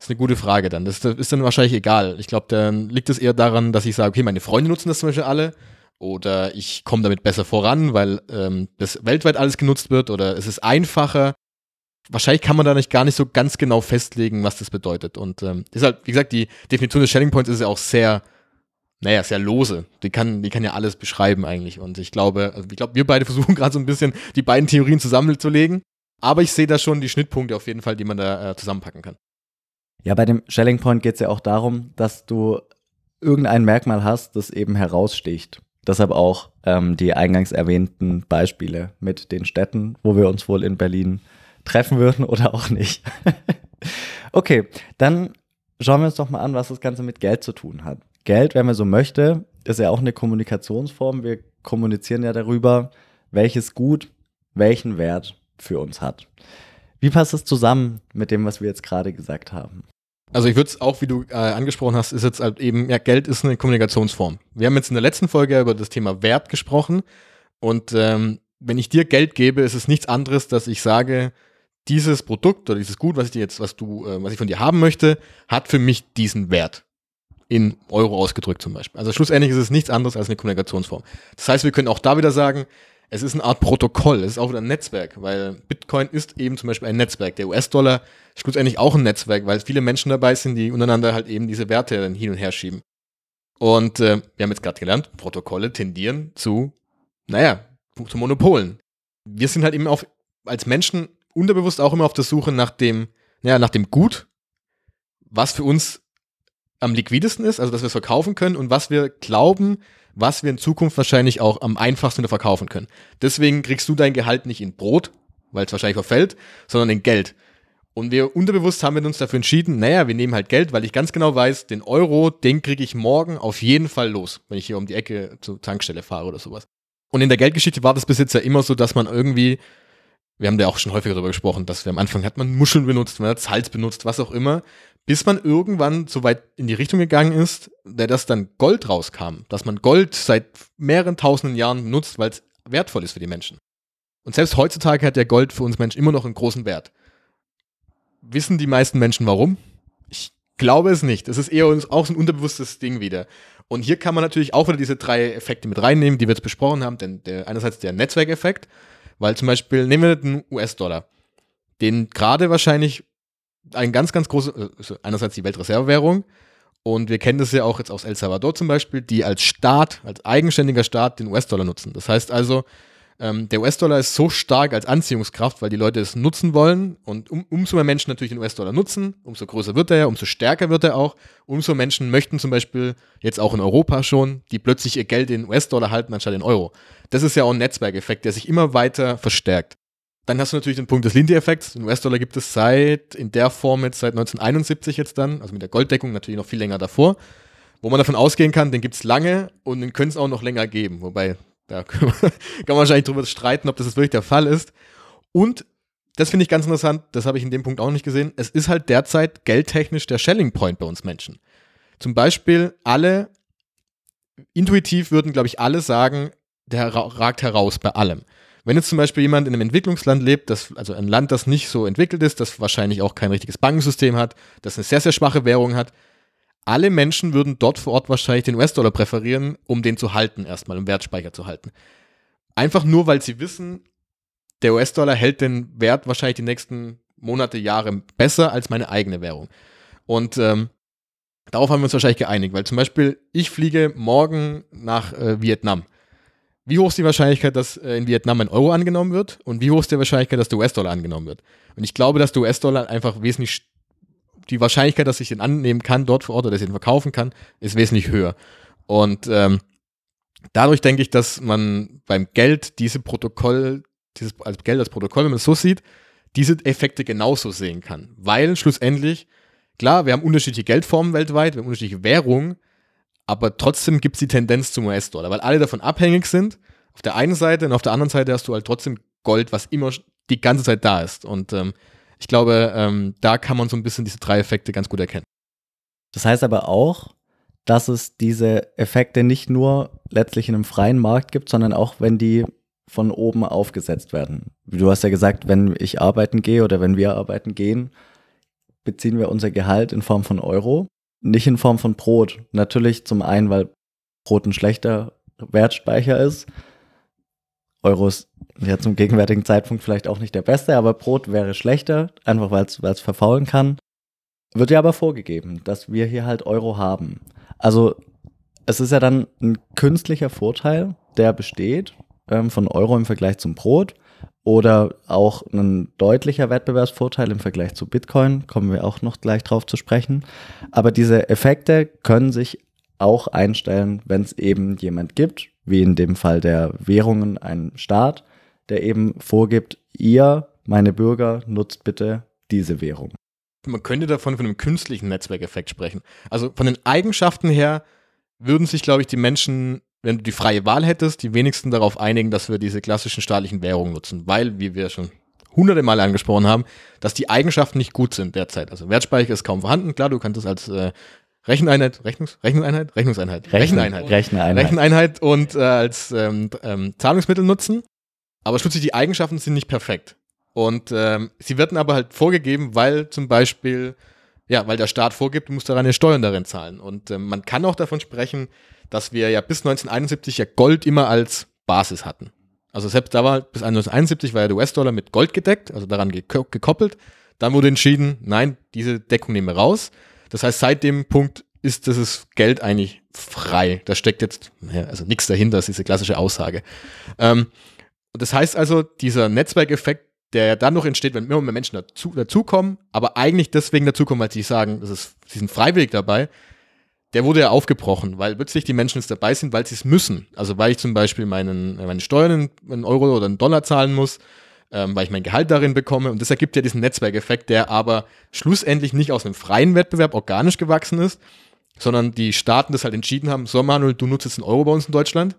ist eine gute Frage dann. Das, das ist dann wahrscheinlich egal. Ich glaube, dann liegt es eher daran, dass ich sage, okay, meine Freunde nutzen das zum Beispiel alle oder ich komme damit besser voran, weil ähm, das weltweit alles genutzt wird oder es ist einfacher. Wahrscheinlich kann man da nicht gar nicht so ganz genau festlegen, was das bedeutet. Und ähm, deshalb, wie gesagt, die Definition des Shelling Points ist ja auch sehr naja, sehr lose. Die kann, die kann ja alles beschreiben eigentlich. Und ich glaube, also ich glaube, wir beide versuchen gerade so ein bisschen die beiden Theorien zusammenzulegen. Aber ich sehe da schon die Schnittpunkte auf jeden Fall, die man da äh, zusammenpacken kann. Ja, bei dem Shelling Point geht es ja auch darum, dass du irgendein Merkmal hast, das eben heraussticht. Deshalb auch ähm, die eingangs erwähnten Beispiele mit den Städten, wo wir uns wohl in Berlin treffen würden oder auch nicht. okay, dann schauen wir uns doch mal an, was das Ganze mit Geld zu tun hat. Geld, wenn man so möchte, ist ja auch eine Kommunikationsform. Wir kommunizieren ja darüber, welches Gut welchen Wert für uns hat. Wie passt das zusammen mit dem, was wir jetzt gerade gesagt haben? Also ich würde es auch, wie du äh, angesprochen hast, ist jetzt halt eben, ja, Geld ist eine Kommunikationsform. Wir haben jetzt in der letzten Folge über das Thema Wert gesprochen und ähm, wenn ich dir Geld gebe, ist es nichts anderes, dass ich sage, dieses Produkt oder dieses Gut, was ich dir jetzt, was du, äh, was ich von dir haben möchte, hat für mich diesen Wert in Euro ausgedrückt zum Beispiel. Also schlussendlich ist es nichts anderes als eine Kommunikationsform. Das heißt, wir können auch da wieder sagen, es ist eine Art Protokoll, es ist auch wieder ein Netzwerk, weil Bitcoin ist eben zum Beispiel ein Netzwerk. Der US-Dollar ist schlussendlich auch ein Netzwerk, weil viele Menschen dabei sind, die untereinander halt eben diese Werte dann hin und her schieben. Und äh, wir haben jetzt gerade gelernt, Protokolle tendieren zu, naja, zu Monopolen. Wir sind halt eben auf als Menschen unterbewusst auch immer auf der Suche nach dem, naja, nach dem Gut, was für uns am liquidesten ist, also dass wir es verkaufen können und was wir glauben, was wir in Zukunft wahrscheinlich auch am einfachsten verkaufen können. Deswegen kriegst du dein Gehalt nicht in Brot, weil es wahrscheinlich verfällt, sondern in Geld. Und wir unterbewusst haben wir uns dafür entschieden, naja, wir nehmen halt Geld, weil ich ganz genau weiß, den Euro, den kriege ich morgen auf jeden Fall los, wenn ich hier um die Ecke zur Tankstelle fahre oder sowas. Und in der Geldgeschichte war das ja immer so, dass man irgendwie, wir haben da auch schon häufiger darüber gesprochen, dass wir am Anfang hat man Muscheln benutzt, man hat Salz benutzt, was auch immer, bis man irgendwann so weit in die Richtung gegangen ist, der das dann Gold rauskam, dass man Gold seit mehreren tausenden Jahren benutzt, weil es wertvoll ist für die Menschen. Und selbst heutzutage hat der Gold für uns Menschen immer noch einen großen Wert. Wissen die meisten Menschen warum? Ich glaube es nicht. Es ist eher auch so ein unterbewusstes Ding wieder. Und hier kann man natürlich auch wieder diese drei Effekte mit reinnehmen, die wir jetzt besprochen haben. Denn der, einerseits der Netzwerkeffekt, weil zum Beispiel, nehmen wir den US-Dollar, den gerade wahrscheinlich ein ganz, ganz großes, also einerseits die Weltreservewährung, und wir kennen das ja auch jetzt aus El Salvador zum Beispiel, die als Staat, als eigenständiger Staat den US-Dollar nutzen. Das heißt also, ähm, der US-Dollar ist so stark als Anziehungskraft, weil die Leute es nutzen wollen und um, umso mehr Menschen natürlich den US-Dollar nutzen, umso größer wird er ja, umso stärker wird er auch. Umso Menschen möchten zum Beispiel jetzt auch in Europa schon, die plötzlich ihr Geld in US-Dollar halten anstatt in Euro. Das ist ja auch ein Netzwerkeffekt, der sich immer weiter verstärkt. Dann hast du natürlich den Punkt des Lindy-Effekts. Den US-Dollar gibt es seit, in der Form jetzt seit 1971 jetzt dann, also mit der Golddeckung natürlich noch viel länger davor, wo man davon ausgehen kann, den gibt es lange und den könnte es auch noch länger geben. Wobei, da kann man, kann man wahrscheinlich drüber streiten, ob das wirklich der Fall ist. Und das finde ich ganz interessant, das habe ich in dem Punkt auch nicht gesehen. Es ist halt derzeit geldtechnisch der Shelling Point bei uns Menschen. Zum Beispiel alle, intuitiv würden, glaube ich, alle sagen, der ragt heraus bei allem. Wenn jetzt zum Beispiel jemand in einem Entwicklungsland lebt, das, also ein Land, das nicht so entwickelt ist, das wahrscheinlich auch kein richtiges Bankensystem hat, das eine sehr, sehr schwache Währung hat, alle Menschen würden dort vor Ort wahrscheinlich den US-Dollar präferieren, um den zu halten, erstmal im Wertspeicher zu halten. Einfach nur, weil sie wissen, der US-Dollar hält den Wert wahrscheinlich die nächsten Monate, Jahre besser als meine eigene Währung. Und ähm, darauf haben wir uns wahrscheinlich geeinigt, weil zum Beispiel ich fliege morgen nach äh, Vietnam. Wie hoch ist die Wahrscheinlichkeit, dass äh, in Vietnam ein Euro angenommen wird? Und wie hoch ist die Wahrscheinlichkeit, dass der US-Dollar angenommen wird? Und ich glaube, dass der US-Dollar einfach wesentlich, die Wahrscheinlichkeit, dass ich den annehmen kann dort vor Ort oder dass ich den verkaufen kann, ist wesentlich höher. Und ähm, dadurch denke ich, dass man beim Geld diese Protokoll, dieses als Geld als Protokoll, wenn man es so sieht, diese Effekte genauso sehen kann. Weil schlussendlich, klar, wir haben unterschiedliche Geldformen weltweit, wir haben unterschiedliche Währungen, aber trotzdem gibt es die Tendenz zum US-Dollar, weil alle davon abhängig sind. Auf der einen Seite und auf der anderen Seite hast du halt trotzdem Gold, was immer die ganze Zeit da ist. Und ähm, ich glaube, ähm, da kann man so ein bisschen diese drei Effekte ganz gut erkennen. Das heißt aber auch, dass es diese Effekte nicht nur letztlich in einem freien Markt gibt, sondern auch, wenn die von oben aufgesetzt werden. Du hast ja gesagt, wenn ich arbeiten gehe oder wenn wir arbeiten gehen, beziehen wir unser Gehalt in Form von Euro nicht in Form von Brot. Natürlich zum einen, weil Brot ein schlechter Wertspeicher ist. Euro ist ja zum gegenwärtigen Zeitpunkt vielleicht auch nicht der beste, aber Brot wäre schlechter, einfach weil es verfaulen kann. Wird ja aber vorgegeben, dass wir hier halt Euro haben. Also es ist ja dann ein künstlicher Vorteil, der besteht ähm, von Euro im Vergleich zum Brot oder auch ein deutlicher Wettbewerbsvorteil im Vergleich zu Bitcoin, kommen wir auch noch gleich drauf zu sprechen. Aber diese Effekte können sich auch einstellen, wenn es eben jemand gibt, wie in dem Fall der Währungen, ein Staat, der eben vorgibt, ihr, meine Bürger, nutzt bitte diese Währung. Man könnte davon von einem künstlichen Netzwerkeffekt sprechen. Also von den Eigenschaften her würden sich, glaube ich, die Menschen wenn du die freie Wahl hättest, die wenigsten darauf einigen, dass wir diese klassischen staatlichen Währungen nutzen, weil, wie wir schon hunderte Male angesprochen haben, dass die Eigenschaften nicht gut sind derzeit. Also Wertspeicher ist kaum vorhanden, klar, du kannst es als äh, Recheneinheit, Rechnungs, Rechnungseinheit, Rechnungseinheit, Recheneinheit, Recheneinheit, Recheneinheit und äh, als ähm, ähm, Zahlungsmittel nutzen. Aber schließlich die Eigenschaften sind nicht perfekt. Und ähm, sie werden aber halt vorgegeben, weil zum Beispiel, ja, weil der Staat vorgibt, du musst daran eine Steuern darin zahlen. Und ähm, man kann auch davon sprechen, dass wir ja bis 1971 ja Gold immer als Basis hatten. Also selbst da war bis 1971 war ja der US-Dollar mit Gold gedeckt, also daran gekoppelt. Dann wurde entschieden, nein, diese Deckung nehmen wir raus. Das heißt, seit dem Punkt ist dieses Geld eigentlich frei. Da steckt jetzt also nichts dahinter, das ist diese klassische Aussage. Ähm, das heißt also, dieser Netzwerkeffekt der dann noch entsteht, wenn immer mehr Menschen dazu, dazukommen, aber eigentlich deswegen dazukommen, weil sie sagen, das ist, sie sind freiwillig dabei, der wurde ja aufgebrochen, weil plötzlich die Menschen jetzt dabei sind, weil sie es müssen. Also weil ich zum Beispiel meinen, meine Steuern in, in Euro oder einen Dollar zahlen muss, ähm, weil ich mein Gehalt darin bekomme. Und das ergibt ja diesen Netzwerkeffekt, der aber schlussendlich nicht aus einem freien Wettbewerb organisch gewachsen ist, sondern die Staaten das halt entschieden haben, so Manuel, du nutzt jetzt einen Euro bei uns in Deutschland,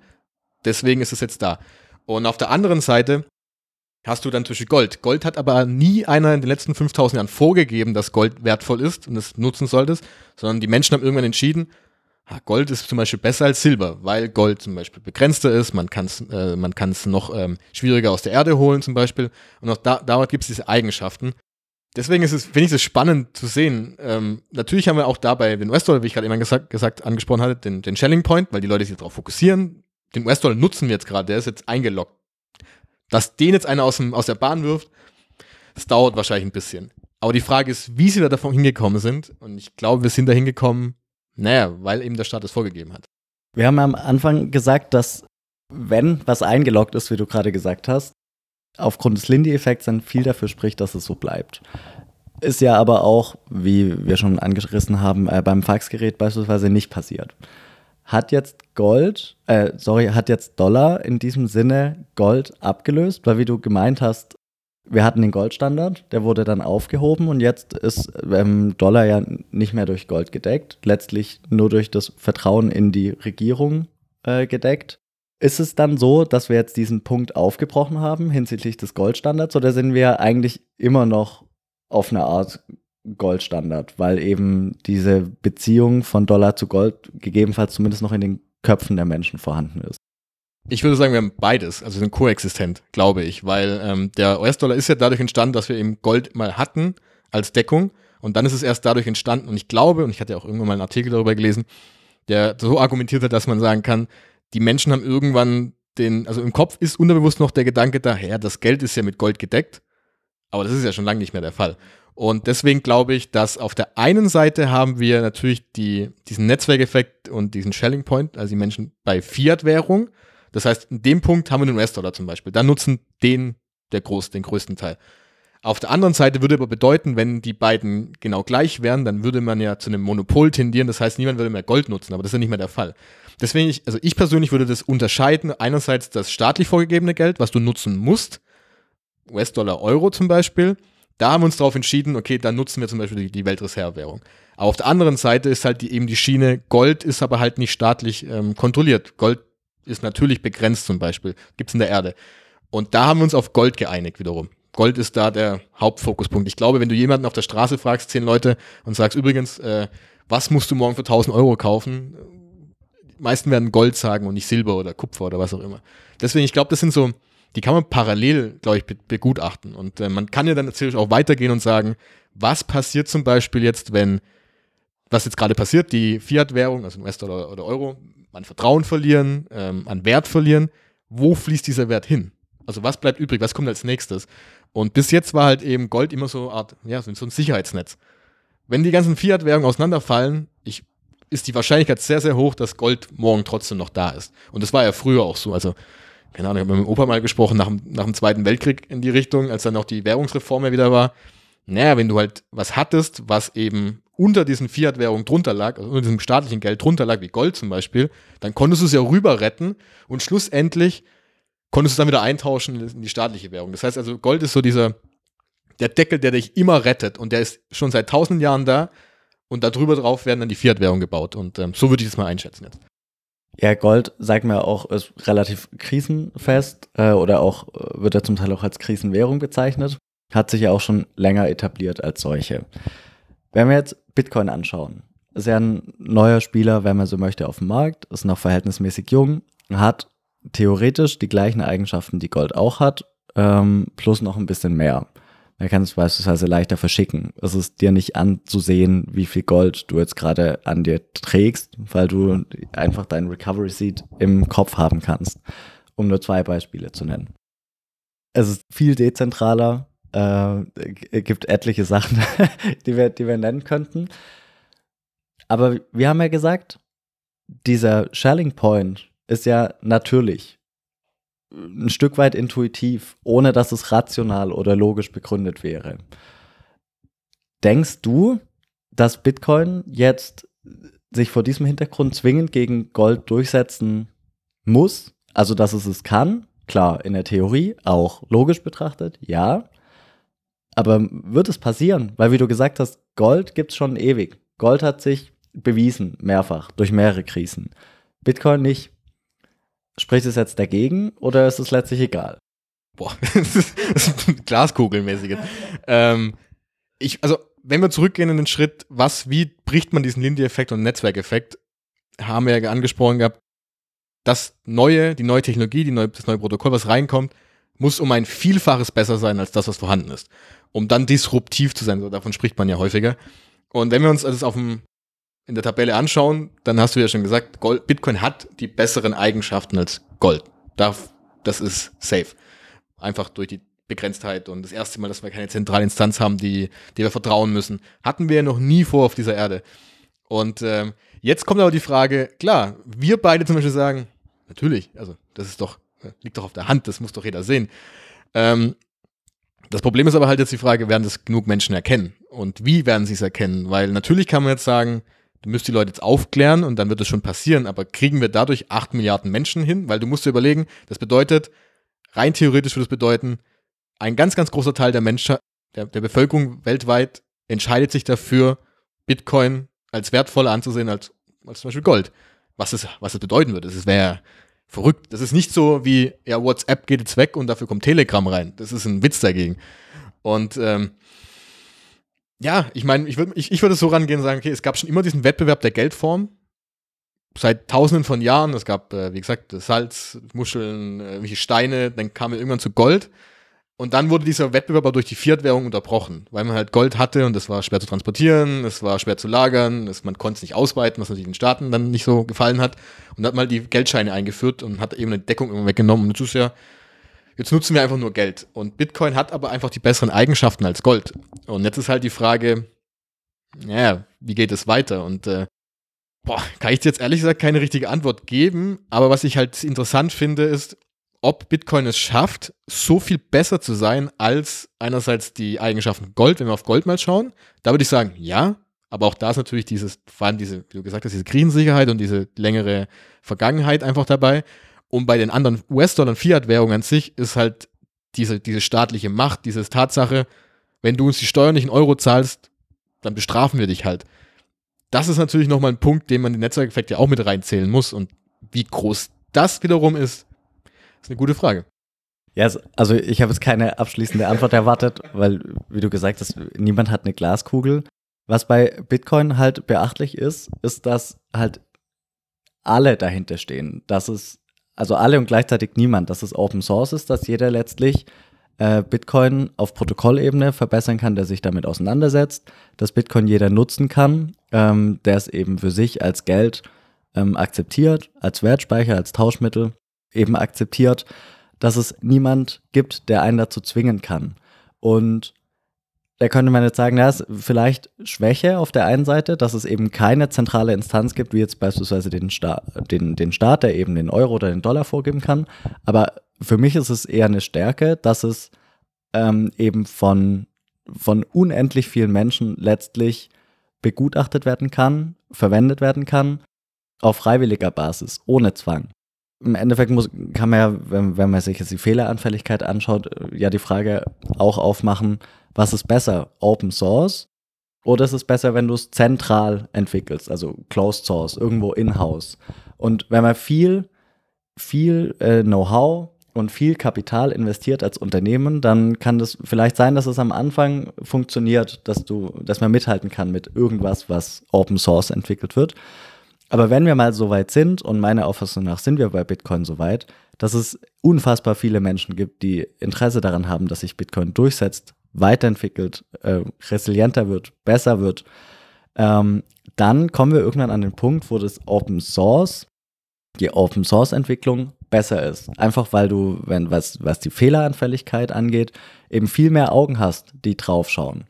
deswegen ist es jetzt da. Und auf der anderen Seite hast du dann Beispiel Gold. Gold hat aber nie einer in den letzten 5000 Jahren vorgegeben, dass Gold wertvoll ist und es nutzen solltest, sondern die Menschen haben irgendwann entschieden, Gold ist zum Beispiel besser als Silber, weil Gold zum Beispiel begrenzter ist, man kann es äh, noch ähm, schwieriger aus der Erde holen zum Beispiel und auch da, gibt es diese Eigenschaften. Deswegen ist es, finde ich es spannend zu sehen. Ähm, natürlich haben wir auch dabei den US-Dollar, wie ich gerade immer gesagt, gesagt, angesprochen hatte, den, den Shelling Point, weil die Leute sich darauf fokussieren. Den US-Dollar nutzen wir jetzt gerade, der ist jetzt eingeloggt. Dass den jetzt einer aus, dem, aus der Bahn wirft, das dauert wahrscheinlich ein bisschen. Aber die Frage ist, wie sie da davon hingekommen sind. Und ich glaube, wir sind da hingekommen, naja, weil eben der Staat es vorgegeben hat. Wir haben am Anfang gesagt, dass wenn was eingeloggt ist, wie du gerade gesagt hast, aufgrund des Lindy-Effekts dann viel dafür spricht, dass es so bleibt. Ist ja aber auch, wie wir schon angerissen haben, äh, beim Faxgerät beispielsweise nicht passiert. Hat jetzt Gold, äh, sorry, hat jetzt Dollar in diesem Sinne Gold abgelöst, weil wie du gemeint hast, wir hatten den Goldstandard, der wurde dann aufgehoben und jetzt ist ähm, Dollar ja nicht mehr durch Gold gedeckt, letztlich nur durch das Vertrauen in die Regierung äh, gedeckt. Ist es dann so, dass wir jetzt diesen Punkt aufgebrochen haben hinsichtlich des Goldstandards oder sind wir eigentlich immer noch auf eine Art Goldstandard, weil eben diese Beziehung von Dollar zu Gold gegebenenfalls zumindest noch in den Köpfen der Menschen vorhanden ist? Ich würde sagen, wir haben beides, also sind koexistent, glaube ich, weil ähm, der US-Dollar ist ja dadurch entstanden, dass wir eben Gold mal hatten als Deckung und dann ist es erst dadurch entstanden und ich glaube, und ich hatte ja auch irgendwann mal einen Artikel darüber gelesen, der so argumentiert hat, dass man sagen kann, die Menschen haben irgendwann den, also im Kopf ist unterbewusst noch der Gedanke daher, das Geld ist ja mit Gold gedeckt, aber das ist ja schon lange nicht mehr der Fall. Und deswegen glaube ich, dass auf der einen Seite haben wir natürlich die, diesen Netzwerkeffekt und diesen Shelling Point, also die Menschen bei Fiat-Währung, das heißt, in dem Punkt haben wir den US-Dollar zum Beispiel. Da nutzen den der groß, den größten Teil. Auf der anderen Seite würde aber bedeuten, wenn die beiden genau gleich wären, dann würde man ja zu einem Monopol tendieren. Das heißt, niemand würde mehr Gold nutzen, aber das ist ja nicht mehr der Fall. Deswegen, ich, also ich persönlich würde das unterscheiden. Einerseits das staatlich vorgegebene Geld, was du nutzen musst. US-Dollar, Euro zum Beispiel. Da haben wir uns darauf entschieden, okay, dann nutzen wir zum Beispiel die, die Weltreservewährung. Aber auf der anderen Seite ist halt die, eben die Schiene, Gold ist aber halt nicht staatlich ähm, kontrolliert. Gold ist natürlich begrenzt zum Beispiel, gibt es in der Erde. Und da haben wir uns auf Gold geeinigt wiederum. Gold ist da der Hauptfokuspunkt. Ich glaube, wenn du jemanden auf der Straße fragst, zehn Leute, und sagst übrigens, äh, was musst du morgen für 1000 Euro kaufen? Die meisten werden Gold sagen und nicht Silber oder Kupfer oder was auch immer. Deswegen, ich glaube, das sind so, die kann man parallel, glaube ich, begutachten. Und äh, man kann ja dann natürlich auch weitergehen und sagen, was passiert zum Beispiel jetzt, wenn, was jetzt gerade passiert, die Fiat-Währung, also US-Dollar oder Euro, an Vertrauen verlieren, ähm, an Wert verlieren. Wo fließt dieser Wert hin? Also was bleibt übrig? Was kommt als nächstes? Und bis jetzt war halt eben Gold immer so eine Art, ja, so ein Sicherheitsnetz. Wenn die ganzen Fiat-Währungen auseinanderfallen, ich, ist die Wahrscheinlichkeit sehr, sehr hoch, dass Gold morgen trotzdem noch da ist. Und das war ja früher auch so. Also, keine Ahnung, ich habe mit dem Opa mal gesprochen nach dem, nach dem Zweiten Weltkrieg in die Richtung, als dann auch die Währungsreform ja wieder war. Naja, wenn du halt was hattest, was eben unter diesen Fiat-Währungen drunter lag, also unter diesem staatlichen Geld drunter lag, wie Gold zum Beispiel, dann konntest du es ja rüber retten und schlussendlich konntest du es dann wieder eintauschen in die staatliche Währung. Das heißt also, Gold ist so dieser, der Deckel, der dich immer rettet und der ist schon seit tausend Jahren da und darüber drauf werden dann die Fiat-Währungen gebaut und ähm, so würde ich das mal einschätzen jetzt. Ja, Gold, sagt mir auch, ist relativ krisenfest äh, oder auch äh, wird er zum Teil auch als Krisenwährung bezeichnet. Hat sich ja auch schon länger etabliert als solche. Wenn wir jetzt Bitcoin anschauen, ist ja ein neuer Spieler, wenn man so möchte, auf dem Markt, ist noch verhältnismäßig jung, hat theoretisch die gleichen Eigenschaften, die Gold auch hat, ähm, plus noch ein bisschen mehr. Man kann es beispielsweise leichter verschicken. Es ist dir nicht anzusehen, wie viel Gold du jetzt gerade an dir trägst, weil du einfach deinen Recovery Seed im Kopf haben kannst, um nur zwei Beispiele zu nennen. Es ist viel dezentraler, äh, gibt etliche Sachen, die wir, die wir nennen könnten. Aber wir haben ja gesagt, dieser Shelling Point ist ja natürlich. Ein Stück weit intuitiv, ohne dass es rational oder logisch begründet wäre. Denkst du, dass Bitcoin jetzt sich vor diesem Hintergrund zwingend gegen Gold durchsetzen muss? Also, dass es es kann? Klar, in der Theorie, auch logisch betrachtet, ja. Aber wird es passieren? Weil, wie du gesagt hast, Gold gibt es schon ewig. Gold hat sich bewiesen, mehrfach, durch mehrere Krisen. Bitcoin nicht. Spricht es jetzt dagegen oder ist es letztlich egal? Boah, das ist Glaskugelmäßiges. ähm, ich, also, wenn wir zurückgehen in den Schritt, was, wie bricht man diesen Lindy-Effekt und Netzwerkeffekt, haben wir ja angesprochen gehabt, das neue, die neue Technologie, die neue, das neue Protokoll, was reinkommt, muss um ein Vielfaches besser sein als das, was vorhanden ist. Um dann disruptiv zu sein. So, davon spricht man ja häufiger. Und wenn wir uns das auf dem, in der Tabelle anschauen, dann hast du ja schon gesagt, Gold, Bitcoin hat die besseren Eigenschaften als Gold. das ist safe. Einfach durch die Begrenztheit und das erste Mal, dass wir keine zentrale Instanz haben, die, die wir vertrauen müssen. Hatten wir ja noch nie vor auf dieser Erde. Und ähm, jetzt kommt aber die Frage, klar, wir beide zum Beispiel sagen, natürlich, also das ist doch, liegt doch auf der Hand, das muss doch jeder sehen. Ähm, das Problem ist aber halt jetzt die Frage, werden das genug Menschen erkennen? Und wie werden sie es erkennen? Weil natürlich kann man jetzt sagen, du müsst die Leute jetzt aufklären und dann wird es schon passieren, aber kriegen wir dadurch 8 Milliarden Menschen hin? Weil du musst dir überlegen, das bedeutet, rein theoretisch würde es bedeuten, ein ganz, ganz großer Teil der Menschen, der, der Bevölkerung weltweit entscheidet sich dafür, Bitcoin als wertvoller anzusehen als, als zum Beispiel Gold. Was es, was es bedeuten würde. Das wäre verrückt. Das ist nicht so wie, ja, WhatsApp geht jetzt weg und dafür kommt Telegram rein. Das ist ein Witz dagegen. Und ähm, ja, ich meine, ich würde ich, ich würd so rangehen und sagen, okay, es gab schon immer diesen Wettbewerb der Geldform. Seit tausenden von Jahren. Es gab, äh, wie gesagt, Salz, Muscheln, äh, irgendwelche Steine. Dann kam wir irgendwann zu Gold. Und dann wurde dieser Wettbewerb aber durch die Fiat-Währung unterbrochen, weil man halt Gold hatte und es war schwer zu transportieren, es war schwer zu lagern, es, man konnte es nicht ausweiten, was natürlich den Staaten dann nicht so gefallen hat. Und hat mal die Geldscheine eingeführt und hat eben eine Deckung immer weggenommen. Und jetzt ist ja, jetzt nutzen wir einfach nur Geld. Und Bitcoin hat aber einfach die besseren Eigenschaften als Gold. Und jetzt ist halt die Frage, ja, wie geht es weiter? Und äh, boah, kann ich dir jetzt ehrlich gesagt keine richtige Antwort geben. Aber was ich halt interessant finde, ist, ob Bitcoin es schafft, so viel besser zu sein als einerseits die Eigenschaften Gold, wenn wir auf Gold mal schauen. Da würde ich sagen, ja, aber auch da ist natürlich dieses, vor allem diese, wie du gesagt hast, diese Krisensicherheit und diese längere Vergangenheit einfach dabei. Und bei den anderen US-Dollar und Fiat-Währungen an sich ist halt diese, diese staatliche Macht, diese Tatsache, wenn du uns die Steuern nicht in Euro zahlst, dann bestrafen wir dich halt. Das ist natürlich nochmal ein Punkt, den man den Netzwerkeffekt ja auch mit reinzählen muss. Und wie groß das wiederum ist, ist eine gute Frage. Ja, also ich habe jetzt keine abschließende Antwort erwartet, weil, wie du gesagt hast, niemand hat eine Glaskugel. Was bei Bitcoin halt beachtlich ist, ist, dass halt alle dahinter stehen. Dass es, also alle und gleichzeitig niemand, dass es Open Source ist, dass jeder letztlich äh, Bitcoin auf Protokollebene verbessern kann, der sich damit auseinandersetzt, dass Bitcoin jeder nutzen kann, ähm, der es eben für sich als Geld ähm, akzeptiert, als Wertspeicher, als Tauschmittel eben akzeptiert, dass es niemand gibt, der einen dazu zwingen kann. Und da könnte man jetzt sagen, ja, ist vielleicht Schwäche auf der einen Seite, dass es eben keine zentrale Instanz gibt, wie jetzt beispielsweise den, Sta den, den Staat, der eben den Euro oder den Dollar vorgeben kann. Aber für mich ist es eher eine Stärke, dass es ähm, eben von, von unendlich vielen Menschen letztlich begutachtet werden kann, verwendet werden kann, auf freiwilliger Basis, ohne Zwang im Endeffekt muss, kann man ja, wenn, wenn man sich jetzt die Fehleranfälligkeit anschaut, äh, ja die Frage auch aufmachen, was ist besser, Open Source oder ist es besser, wenn du es zentral entwickelst, also Closed Source, irgendwo in-house. Und wenn man viel, viel äh, Know-how und viel Kapital investiert als Unternehmen, dann kann das vielleicht sein, dass es am Anfang funktioniert, dass du, dass man mithalten kann mit irgendwas, was Open Source entwickelt wird. Aber wenn wir mal so weit sind, und meiner Auffassung nach sind wir bei Bitcoin so weit, dass es unfassbar viele Menschen gibt, die Interesse daran haben, dass sich Bitcoin durchsetzt, weiterentwickelt, äh, resilienter wird, besser wird, ähm, dann kommen wir irgendwann an den Punkt, wo das Open Source, die Open Source Entwicklung besser ist. Einfach weil du, wenn was, was die Fehleranfälligkeit angeht, eben viel mehr Augen hast, die draufschauen.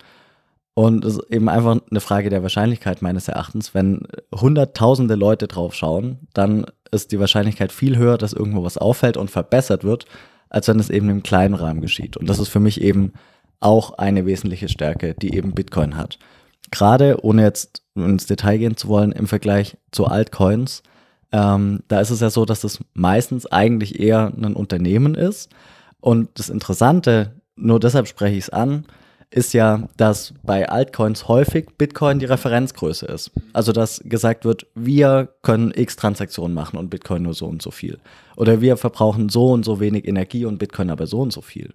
Und es ist eben einfach eine Frage der Wahrscheinlichkeit meines Erachtens. Wenn hunderttausende Leute drauf schauen, dann ist die Wahrscheinlichkeit viel höher, dass irgendwo was auffällt und verbessert wird, als wenn es eben im kleinen Rahmen geschieht. Und das ist für mich eben auch eine wesentliche Stärke, die eben Bitcoin hat. Gerade, ohne jetzt ins Detail gehen zu wollen, im Vergleich zu Altcoins, ähm, da ist es ja so, dass es meistens eigentlich eher ein Unternehmen ist. Und das Interessante, nur deshalb spreche ich es an, ist ja, dass bei Altcoins häufig Bitcoin die Referenzgröße ist. Also dass gesagt wird, wir können x Transaktionen machen und Bitcoin nur so und so viel. Oder wir verbrauchen so und so wenig Energie und Bitcoin aber so und so viel.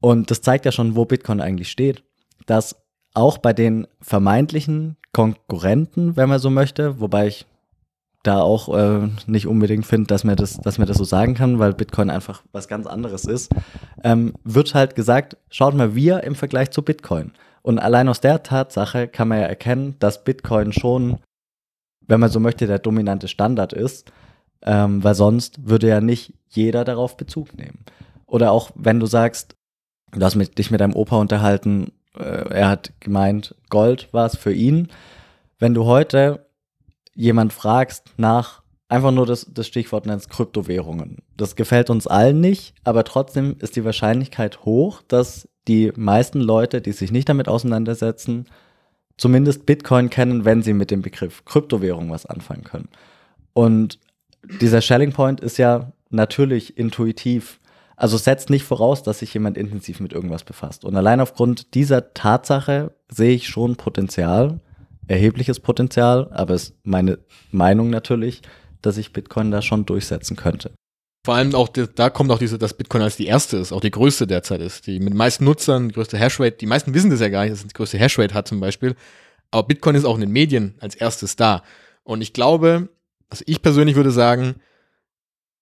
Und das zeigt ja schon, wo Bitcoin eigentlich steht. Dass auch bei den vermeintlichen Konkurrenten, wenn man so möchte, wobei ich da auch äh, nicht unbedingt finde, dass man das, dass man das so sagen kann, weil Bitcoin einfach was ganz anderes ist, ähm, wird halt gesagt, schaut mal wir im Vergleich zu Bitcoin. Und allein aus der Tatsache kann man ja erkennen, dass Bitcoin schon, wenn man so möchte, der dominante Standard ist, ähm, weil sonst würde ja nicht jeder darauf Bezug nehmen. Oder auch wenn du sagst, du hast mit, dich mit deinem Opa unterhalten, äh, er hat gemeint, Gold war es für ihn. Wenn du heute jemand fragst nach einfach nur das, das Stichwort nennst Kryptowährungen. Das gefällt uns allen nicht, aber trotzdem ist die Wahrscheinlichkeit hoch, dass die meisten Leute, die sich nicht damit auseinandersetzen, zumindest Bitcoin kennen, wenn sie mit dem Begriff Kryptowährung was anfangen können. Und dieser Shelling Point ist ja natürlich intuitiv. Also setzt nicht voraus, dass sich jemand intensiv mit irgendwas befasst. Und allein aufgrund dieser Tatsache sehe ich schon Potenzial, erhebliches Potenzial, aber es ist meine Meinung natürlich, dass sich Bitcoin da schon durchsetzen könnte. Vor allem auch, da kommt auch diese, dass Bitcoin als die erste ist, auch die größte derzeit ist, die mit den meisten Nutzern, die größte Hashrate, die meisten wissen das ja gar nicht, dass es die größte Hashrate hat zum Beispiel, aber Bitcoin ist auch in den Medien als erstes da. Und ich glaube, also ich persönlich würde sagen,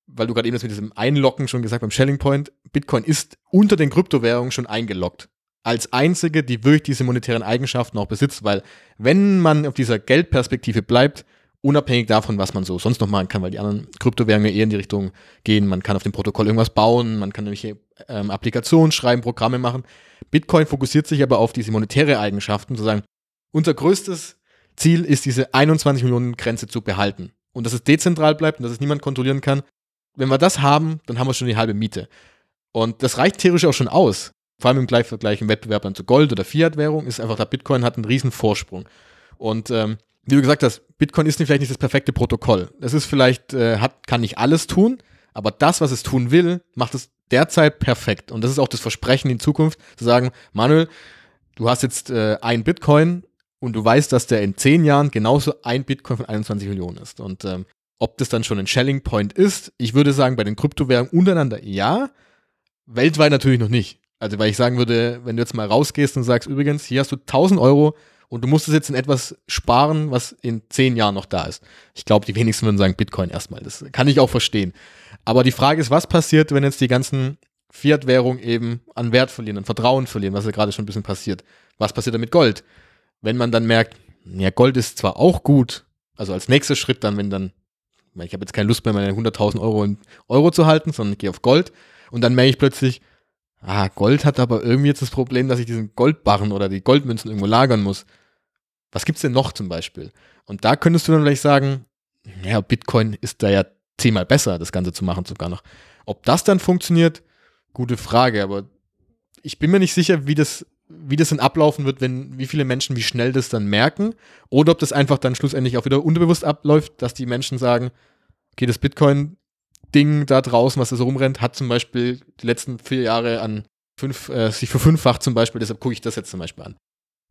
weil du gerade eben das mit diesem Einloggen schon gesagt beim Shelling Point, Bitcoin ist unter den Kryptowährungen schon eingeloggt als einzige, die wirklich diese monetären Eigenschaften auch besitzt, weil wenn man auf dieser Geldperspektive bleibt, unabhängig davon, was man so sonst noch machen kann, weil die anderen Kryptowährungen eher in die Richtung gehen, man kann auf dem Protokoll irgendwas bauen, man kann nämlich ähm, Applikationen schreiben, Programme machen. Bitcoin fokussiert sich aber auf diese monetäre Eigenschaften, zu sagen, unser größtes Ziel ist diese 21 Millionen Grenze zu behalten und dass es dezentral bleibt und dass es niemand kontrollieren kann. Wenn wir das haben, dann haben wir schon die halbe Miete. Und das reicht theoretisch auch schon aus vor allem im Gleichvergleich im Wettbewerb dann zu Gold oder Fiat-Währung, ist einfach, der Bitcoin hat einen riesen Vorsprung. Und ähm, wie du gesagt hast, Bitcoin ist vielleicht nicht das perfekte Protokoll. Es ist vielleicht, äh, hat, kann nicht alles tun, aber das, was es tun will, macht es derzeit perfekt. Und das ist auch das Versprechen in Zukunft, zu sagen, Manuel, du hast jetzt äh, ein Bitcoin und du weißt, dass der in zehn Jahren genauso ein Bitcoin von 21 Millionen ist. Und ähm, ob das dann schon ein Shelling Point ist, ich würde sagen, bei den Kryptowährungen untereinander ja, weltweit natürlich noch nicht. Also, weil ich sagen würde, wenn du jetzt mal rausgehst und sagst, übrigens, hier hast du 1000 Euro und du musst es jetzt in etwas sparen, was in zehn Jahren noch da ist. Ich glaube, die wenigsten würden sagen Bitcoin erstmal. Das kann ich auch verstehen. Aber die Frage ist, was passiert, wenn jetzt die ganzen Fiat-Währungen eben an Wert verlieren, an Vertrauen verlieren, was ja gerade schon ein bisschen passiert. Was passiert dann mit Gold? Wenn man dann merkt, ja, Gold ist zwar auch gut, also als nächster Schritt dann, wenn dann, ich habe jetzt keine Lust mehr, meine 100.000 Euro in Euro zu halten, sondern ich gehe auf Gold und dann merke ich plötzlich, Ah, Gold hat aber irgendwie jetzt das Problem, dass ich diesen Goldbarren oder die Goldmünzen irgendwo lagern muss. Was gibt's denn noch zum Beispiel? Und da könntest du dann vielleicht sagen, ja, Bitcoin ist da ja zehnmal besser, das Ganze zu machen sogar noch. Ob das dann funktioniert, gute Frage, aber ich bin mir nicht sicher, wie das, wie das dann ablaufen wird, wenn, wie viele Menschen, wie schnell das dann merken, oder ob das einfach dann schlussendlich auch wieder unterbewusst abläuft, dass die Menschen sagen, okay, das Bitcoin Ding da draußen, was da so rumrennt, hat zum Beispiel die letzten vier Jahre an fünf, äh, sich verfünffacht zum Beispiel, deshalb gucke ich das jetzt zum Beispiel an.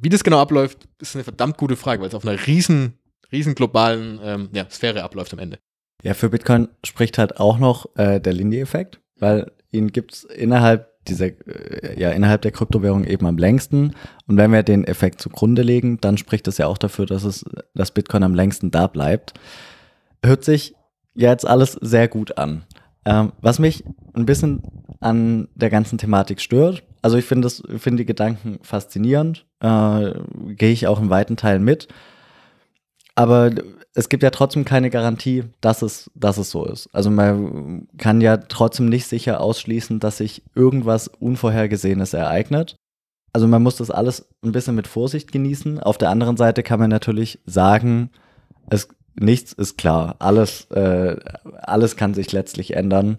Wie das genau abläuft, ist eine verdammt gute Frage, weil es auf einer riesen, riesen globalen ähm, ja, Sphäre abläuft am Ende. Ja, für Bitcoin spricht halt auch noch äh, der Lindy-Effekt, weil ihn gibt es innerhalb dieser, äh, ja, innerhalb der Kryptowährung eben am längsten. Und wenn wir den Effekt zugrunde legen, dann spricht das ja auch dafür, dass es, dass Bitcoin am längsten da bleibt. Hört sich jetzt alles sehr gut an. Ähm, was mich ein bisschen an der ganzen Thematik stört, also ich finde find die Gedanken faszinierend, äh, gehe ich auch in weiten Teilen mit. Aber es gibt ja trotzdem keine Garantie, dass es, dass es so ist. Also man kann ja trotzdem nicht sicher ausschließen, dass sich irgendwas Unvorhergesehenes ereignet. also man muss das alles ein bisschen mit Vorsicht genießen. Auf der anderen Seite kann man natürlich sagen, es, nichts ist klar. Alles, äh, alles kann sich letztlich ändern.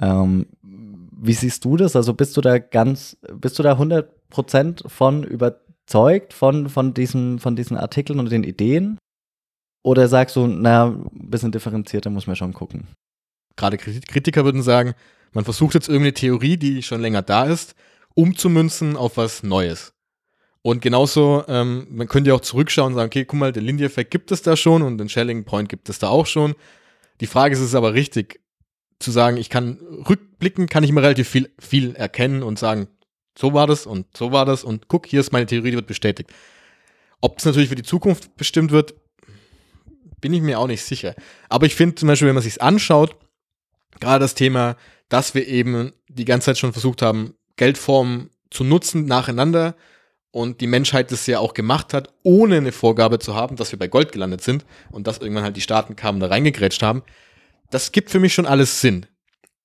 Ähm, wie siehst du das? Also bist du da ganz, bist du da 100% von überzeugt von, von, diesen, von diesen Artikeln und den Ideen? Oder sagst du, naja, ein bisschen differenzierter muss man schon gucken? Gerade Kritiker würden sagen, man versucht jetzt irgendeine Theorie, die schon länger da ist, umzumünzen auf was Neues. Und genauso, ähm, man könnte ja auch zurückschauen und sagen, okay, guck mal, den Lindy-Effekt gibt es da schon und den Shelling Point gibt es da auch schon. Die Frage ist es aber richtig, zu sagen, ich kann rückblicken, kann ich immer relativ viel, viel erkennen und sagen, so war das und so war das und guck, hier ist meine Theorie, die wird bestätigt. Ob es natürlich für die Zukunft bestimmt wird, bin ich mir auch nicht sicher. Aber ich finde zum Beispiel, wenn man sich anschaut, gerade das Thema, dass wir eben die ganze Zeit schon versucht haben, Geldformen zu nutzen nacheinander und die Menschheit das ja auch gemacht hat, ohne eine Vorgabe zu haben, dass wir bei Gold gelandet sind und dass irgendwann halt die Staaten kamen, da reingegrätscht haben, das gibt für mich schon alles Sinn.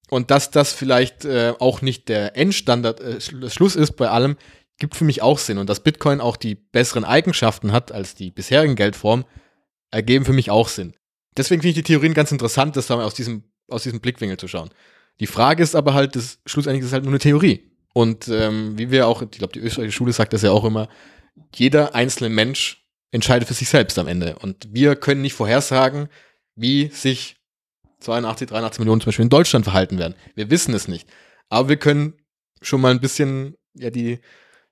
Und dass das vielleicht äh, auch nicht der Endstandard, äh, Schluss ist bei allem, gibt für mich auch Sinn. Und dass Bitcoin auch die besseren Eigenschaften hat als die bisherigen Geldformen, ergeben für mich auch Sinn. Deswegen finde ich die Theorien ganz interessant, das aus diesem, aus diesem Blickwinkel zu schauen. Die Frage ist aber halt, das, schlussendlich ist es halt nur eine Theorie. Und ähm, wie wir auch, ich glaube, die österreichische Schule sagt das ja auch immer, jeder einzelne Mensch entscheidet für sich selbst am Ende. Und wir können nicht vorhersagen, wie sich 82, 83 Millionen zum Beispiel in Deutschland verhalten werden. Wir wissen es nicht. Aber wir können schon mal ein bisschen, ja, die,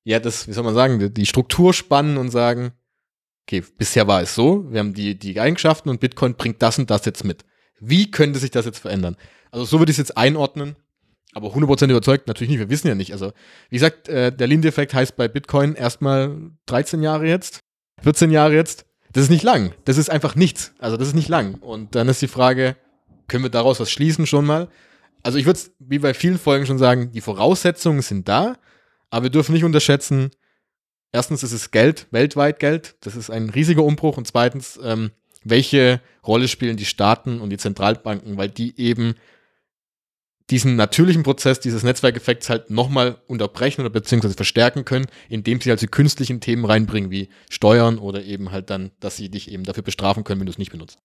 ja, das, wie soll man sagen, die, Struktur spannen und sagen, okay, bisher war es so, wir haben die, die Eigenschaften und Bitcoin bringt das und das jetzt mit. Wie könnte sich das jetzt verändern? Also so würde ich es jetzt einordnen. Aber 100% überzeugt natürlich nicht, wir wissen ja nicht. Also, wie gesagt, äh, der Linde-Effekt heißt bei Bitcoin erstmal 13 Jahre jetzt, 14 Jahre jetzt. Das ist nicht lang. Das ist einfach nichts. Also, das ist nicht lang. Und dann ist die Frage, können wir daraus was schließen schon mal? Also, ich würde es wie bei vielen Folgen schon sagen, die Voraussetzungen sind da, aber wir dürfen nicht unterschätzen, erstens ist es Geld, weltweit Geld. Das ist ein riesiger Umbruch. Und zweitens, ähm, welche Rolle spielen die Staaten und die Zentralbanken, weil die eben diesen natürlichen Prozess dieses Netzwerkeffekts halt nochmal unterbrechen oder beziehungsweise verstärken können, indem sie halt die künstlichen Themen reinbringen, wie Steuern oder eben halt dann, dass sie dich eben dafür bestrafen können, wenn du es nicht benutzt.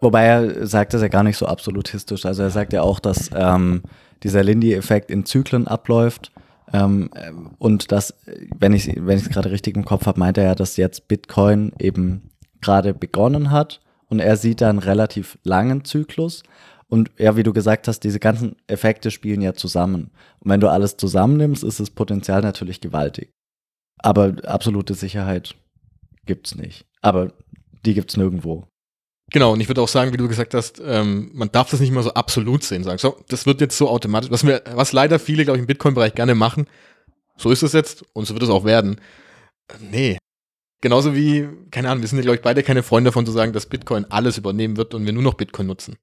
Wobei er sagt das ja gar nicht so absolutistisch. Also er sagt ja auch, dass ähm, dieser Lindy-Effekt in Zyklen abläuft. Ähm, und dass, wenn ich wenn es gerade richtig im Kopf habe, meint er ja, dass jetzt Bitcoin eben gerade begonnen hat und er sieht da einen relativ langen Zyklus und ja, wie du gesagt hast, diese ganzen Effekte spielen ja zusammen. Und wenn du alles zusammennimmst, ist das Potenzial natürlich gewaltig. Aber absolute Sicherheit gibt es nicht. Aber die gibt es nirgendwo. Genau, und ich würde auch sagen, wie du gesagt hast, ähm, man darf das nicht mal so absolut sehen, sagen, so, das wird jetzt so automatisch, was, wir, was leider viele, glaube ich, im Bitcoin-Bereich gerne machen, so ist es jetzt und so wird es auch werden. Nee. Genauso wie, keine Ahnung, wir sind ja, glaube ich, beide keine Freunde davon zu sagen, dass Bitcoin alles übernehmen wird und wir nur noch Bitcoin nutzen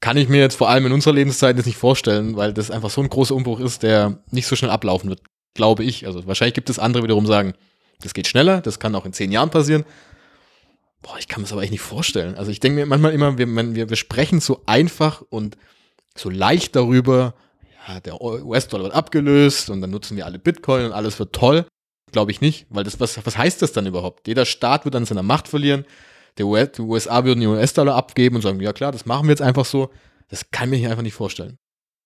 kann ich mir jetzt vor allem in unserer Lebenszeit jetzt nicht vorstellen, weil das einfach so ein großer Umbruch ist, der nicht so schnell ablaufen wird, glaube ich. Also wahrscheinlich gibt es andere wiederum sagen, das geht schneller, das kann auch in zehn Jahren passieren. Boah, ich kann mir das aber echt nicht vorstellen. Also ich denke mir manchmal immer, wir, wir, wir sprechen so einfach und so leicht darüber, ja, der US-Dollar wird abgelöst und dann nutzen wir alle Bitcoin und alles wird toll. Glaube ich nicht, weil das, was, was heißt das dann überhaupt? Jeder Staat wird dann seine Macht verlieren der US, die USA würden die US-Dollar abgeben und sagen, ja klar, das machen wir jetzt einfach so. Das kann ich mir einfach nicht vorstellen.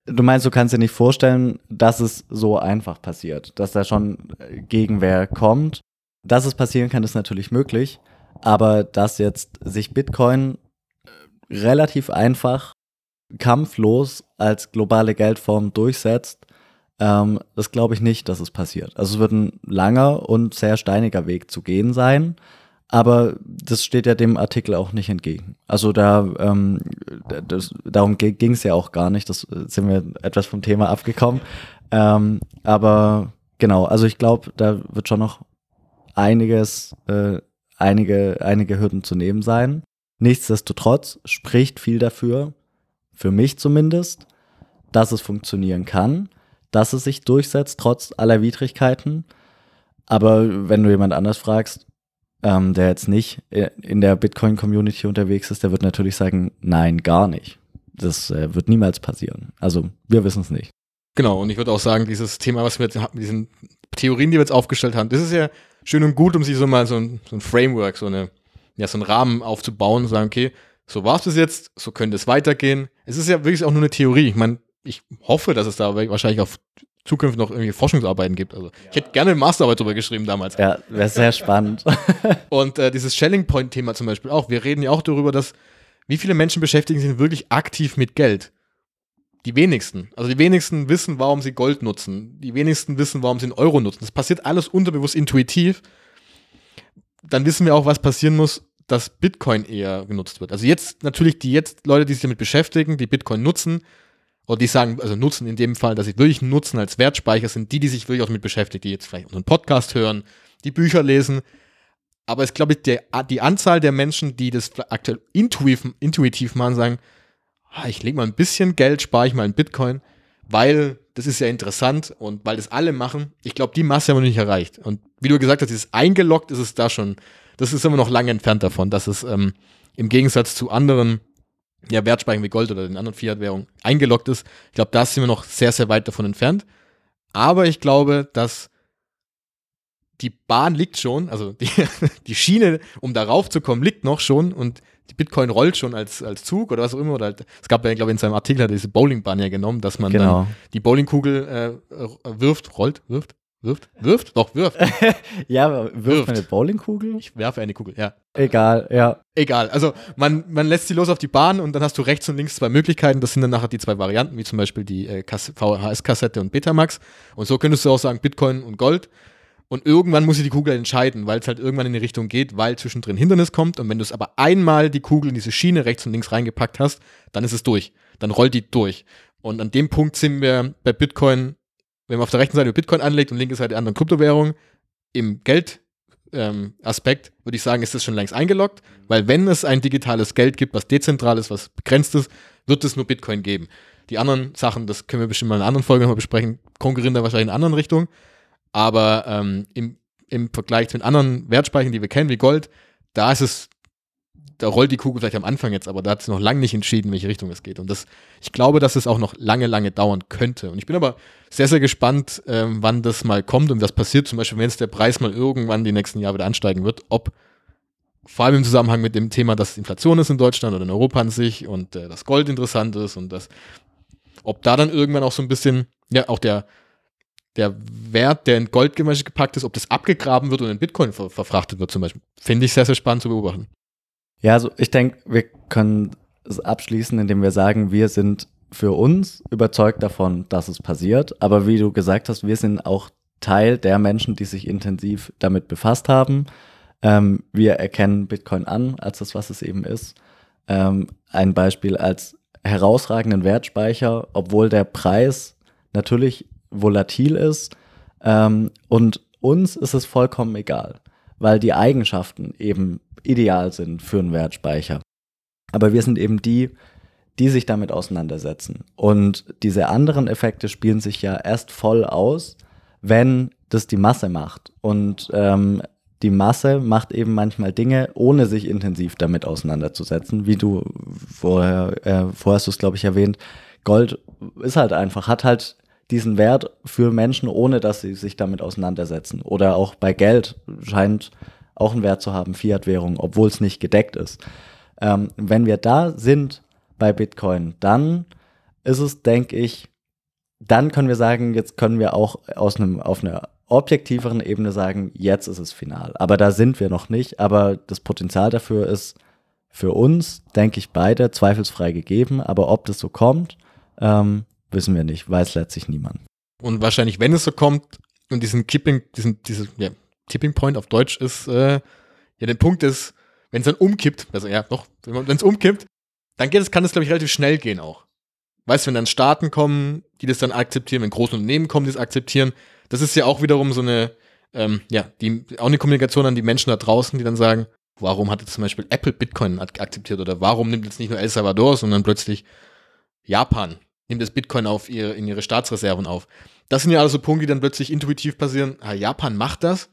Du meinst, du kannst dir nicht vorstellen, dass es so einfach passiert, dass da schon Gegenwehr kommt. Dass es passieren kann, ist natürlich möglich, aber dass jetzt sich Bitcoin relativ einfach, kampflos als globale Geldform durchsetzt, ähm, das glaube ich nicht, dass es passiert. Also es wird ein langer und sehr steiniger Weg zu gehen sein. Aber das steht ja dem Artikel auch nicht entgegen. Also da ähm, das, darum ging es ja auch gar nicht. Das äh, sind wir etwas vom Thema abgekommen. Ähm, aber genau, also ich glaube, da wird schon noch einiges, äh, einige, einige Hürden zu nehmen sein. Nichtsdestotrotz spricht viel dafür, für mich zumindest, dass es funktionieren kann, dass es sich durchsetzt, trotz aller Widrigkeiten. Aber wenn du jemand anders fragst, ähm, der jetzt nicht in der Bitcoin-Community unterwegs ist, der wird natürlich sagen, nein, gar nicht. Das äh, wird niemals passieren. Also wir wissen es nicht. Genau, und ich würde auch sagen, dieses Thema, was wir jetzt haben, diesen Theorien, die wir jetzt aufgestellt haben, das ist ja schön und gut, um sich so mal so ein, so ein Framework, so, eine, ja, so einen Rahmen aufzubauen und sagen, okay, so war es bis jetzt, so könnte es weitergehen. Es ist ja wirklich auch nur eine Theorie. Ich meine, ich hoffe, dass es da wahrscheinlich auf Zukunft noch irgendwie Forschungsarbeiten gibt. Also ich hätte gerne eine Masterarbeit darüber geschrieben damals. Ja, wäre sehr spannend. und äh, dieses Shelling Point-Thema zum Beispiel auch. Wir reden ja auch darüber, dass wie viele Menschen beschäftigen sich wirklich aktiv mit Geld? Die wenigsten. Also die wenigsten wissen, warum sie Gold nutzen. Die wenigsten wissen, warum sie einen Euro nutzen. Das passiert alles unterbewusst intuitiv. Dann wissen wir auch, was passieren muss, dass Bitcoin eher genutzt wird. Also jetzt natürlich die jetzt Leute, die sich damit beschäftigen, die Bitcoin nutzen, oder die sagen, also nutzen in dem Fall, dass sie wirklich nutzen als Wertspeicher, sind die, die sich wirklich auch damit beschäftigen, die jetzt vielleicht unseren Podcast hören, die Bücher lesen. Aber es glaube ich, der, die Anzahl der Menschen, die das aktuell intuitiv, intuitiv machen, sagen, ah, ich lege mal ein bisschen Geld, spare ich mal in Bitcoin, weil das ist ja interessant und weil das alle machen. Ich glaube, die Masse haben wir nicht erreicht. Und wie du gesagt hast, dieses eingeloggt ist es da schon, das ist immer noch lange entfernt davon, dass es ähm, im Gegensatz zu anderen ja, Wertspeichern wie Gold oder den anderen Fiat-Währungen eingeloggt ist. Ich glaube, da sind wir noch sehr, sehr weit davon entfernt. Aber ich glaube, dass die Bahn liegt schon, also die, die Schiene, um darauf zu kommen, liegt noch schon und die Bitcoin rollt schon als, als Zug oder was auch immer. Oder halt, es gab ja, glaube ich, in seinem Artikel hat er diese Bowlingbahn ja genommen, dass man genau. dann die Bowlingkugel äh, wirft, rollt, wirft, Wirft? Wirft? Doch, wirft. ja, wirft, wirft eine Bowlingkugel? Ich werfe eine Kugel, ja. Egal, ja. Egal. Also man, man lässt sie los auf die Bahn und dann hast du rechts und links zwei Möglichkeiten. Das sind dann nachher die zwei Varianten, wie zum Beispiel die äh, VHS-Kassette und Betamax. Und so könntest du auch sagen, Bitcoin und Gold. Und irgendwann muss sich die Kugel entscheiden, weil es halt irgendwann in die Richtung geht, weil zwischendrin Hindernis kommt. Und wenn du es aber einmal die Kugel in diese Schiene rechts und links reingepackt hast, dann ist es durch. Dann rollt die durch. Und an dem Punkt sind wir bei Bitcoin wenn man auf der rechten Seite Bitcoin anlegt und linke Seite andere Kryptowährungen, im Geldaspekt ähm, würde ich sagen, ist das schon längst eingeloggt, weil wenn es ein digitales Geld gibt, was dezentral ist, was begrenzt ist, wird es nur Bitcoin geben. Die anderen Sachen, das können wir bestimmt mal in einer anderen Folge nochmal besprechen, konkurrieren da wahrscheinlich in einer anderen Richtung. Aber ähm, im, im Vergleich zu den anderen Wertspeichern, die wir kennen, wie Gold, da ist es da rollt die Kugel vielleicht am Anfang jetzt, aber da hat es noch lange nicht entschieden, in welche Richtung es geht. Und das, ich glaube, dass es auch noch lange, lange dauern könnte. Und ich bin aber sehr, sehr gespannt, ähm, wann das mal kommt und was passiert. Zum Beispiel, wenn es der Preis mal irgendwann die nächsten Jahre wieder ansteigen wird, ob vor allem im Zusammenhang mit dem Thema, dass Inflation ist in Deutschland oder in Europa an sich und äh, das Gold interessant ist und das, ob da dann irgendwann auch so ein bisschen, ja, auch der, der Wert, der in Gold gepackt ist, ob das abgegraben wird und in Bitcoin ver verfrachtet wird zum Beispiel, finde ich sehr, sehr spannend zu beobachten. Ja, also ich denke, wir können es abschließen, indem wir sagen, wir sind für uns überzeugt davon, dass es passiert. Aber wie du gesagt hast, wir sind auch Teil der Menschen, die sich intensiv damit befasst haben. Ähm, wir erkennen Bitcoin an als das, was es eben ist. Ähm, ein Beispiel als herausragenden Wertspeicher, obwohl der Preis natürlich volatil ist. Ähm, und uns ist es vollkommen egal, weil die Eigenschaften eben ideal sind für einen Wertspeicher. Aber wir sind eben die, die sich damit auseinandersetzen. Und diese anderen Effekte spielen sich ja erst voll aus, wenn das die Masse macht. Und ähm, die Masse macht eben manchmal Dinge, ohne sich intensiv damit auseinanderzusetzen. Wie du vorher, äh, vorher hast du es, glaube ich, erwähnt. Gold ist halt einfach, hat halt diesen Wert für Menschen, ohne dass sie sich damit auseinandersetzen. Oder auch bei Geld scheint auch einen Wert zu haben, Fiat-Währung, obwohl es nicht gedeckt ist. Ähm, wenn wir da sind bei Bitcoin, dann ist es, denke ich, dann können wir sagen, jetzt können wir auch aus einem, auf einer objektiveren Ebene sagen, jetzt ist es final. Aber da sind wir noch nicht. Aber das Potenzial dafür ist für uns, denke ich, beide zweifelsfrei gegeben. Aber ob das so kommt, ähm, wissen wir nicht. Weiß letztlich niemand. Und wahrscheinlich, wenn es so kommt und diesen Kipping, diesen, diese, ja, Tipping Point auf Deutsch ist, äh, ja, der Punkt ist, wenn es dann umkippt, also ja, doch, wenn es umkippt, dann geht es, kann es, glaube ich, relativ schnell gehen auch. Weißt du, wenn dann Staaten kommen, die das dann akzeptieren, wenn große Unternehmen kommen, die das akzeptieren, das ist ja auch wiederum so eine, ähm, ja, die, auch eine Kommunikation an die Menschen da draußen, die dann sagen, warum hat jetzt zum Beispiel Apple Bitcoin akzeptiert oder warum nimmt jetzt nicht nur El Salvador, sondern plötzlich Japan nimmt das Bitcoin auf ihre, in ihre Staatsreserven auf. Das sind ja also Punkte, die dann plötzlich intuitiv passieren. Ah, Japan macht das,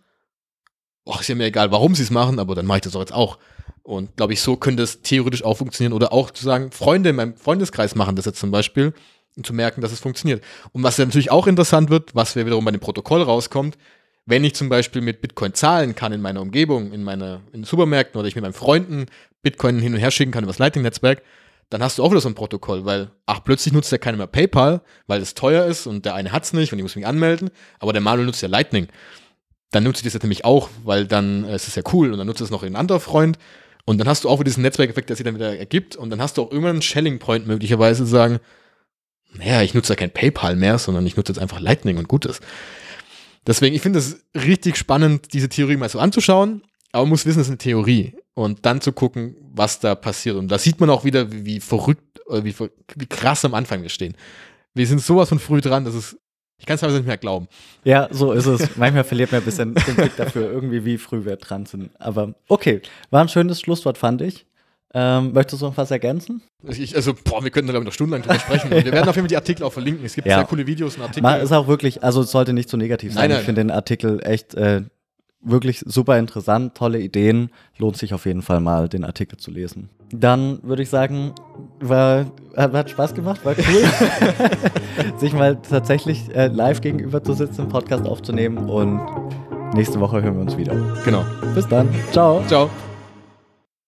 oh, ist ja mir egal, warum sie es machen, aber dann mache ich das doch jetzt auch. Und glaube ich, so könnte es theoretisch auch funktionieren. Oder auch zu sagen, Freunde in meinem Freundeskreis machen das jetzt zum Beispiel. und zu merken, dass es funktioniert. Und was ja natürlich auch interessant wird, was wir wiederum bei dem Protokoll rauskommt, wenn ich zum Beispiel mit Bitcoin zahlen kann in meiner Umgebung, in meiner in Supermärkten oder ich mit meinen Freunden Bitcoin hin und her schicken kann über das Lightning-Netzwerk, dann hast du auch wieder so ein Protokoll, weil, ach, plötzlich nutzt ja keiner mehr PayPal, weil es teuer ist und der eine hat es nicht und ich muss mich anmelden, aber der Manuel nutzt ja Lightning. Dann nutze ich das jetzt nämlich auch, weil dann äh, ist es ja cool und dann nutzt es noch ein anderer Freund und dann hast du auch wieder diesen Netzwerkeffekt, der sich dann wieder ergibt und dann hast du auch immer einen Shelling Point möglicherweise zu sagen, naja, ich nutze ja kein PayPal mehr, sondern ich nutze jetzt einfach Lightning und gut ist. Deswegen, ich finde es richtig spannend, diese Theorie mal so anzuschauen, aber man muss wissen, es ist eine Theorie und dann zu gucken, was da passiert. Und da sieht man auch wieder, wie, wie verrückt, wie, wie krass am Anfang wir stehen. Wir sind sowas von früh dran, dass es ich kann es teilweise nicht mehr glauben. Ja, so ist es. Manchmal verliert man ein bisschen den Blick dafür, irgendwie wie früh wir dran sind. Aber okay, war ein schönes Schlusswort, fand ich. Ähm, möchtest du noch was ergänzen? Ich, also, boah, wir könnten da noch stundenlang drüber sprechen. wir werden auf jeden Fall die Artikel auch verlinken. Es gibt ja. sehr coole Videos und Artikel. Man ist auch wirklich, also es sollte nicht zu so negativ sein. Nein, nein. Ich finde den Artikel echt äh, wirklich super interessant, tolle Ideen. Lohnt sich auf jeden Fall mal, den Artikel zu lesen. Dann würde ich sagen, war, hat Spaß gemacht, war cool, sich mal tatsächlich äh, live gegenüber zu sitzen, einen Podcast aufzunehmen und nächste Woche hören wir uns wieder. Genau. Bis dann. Ciao. Ciao.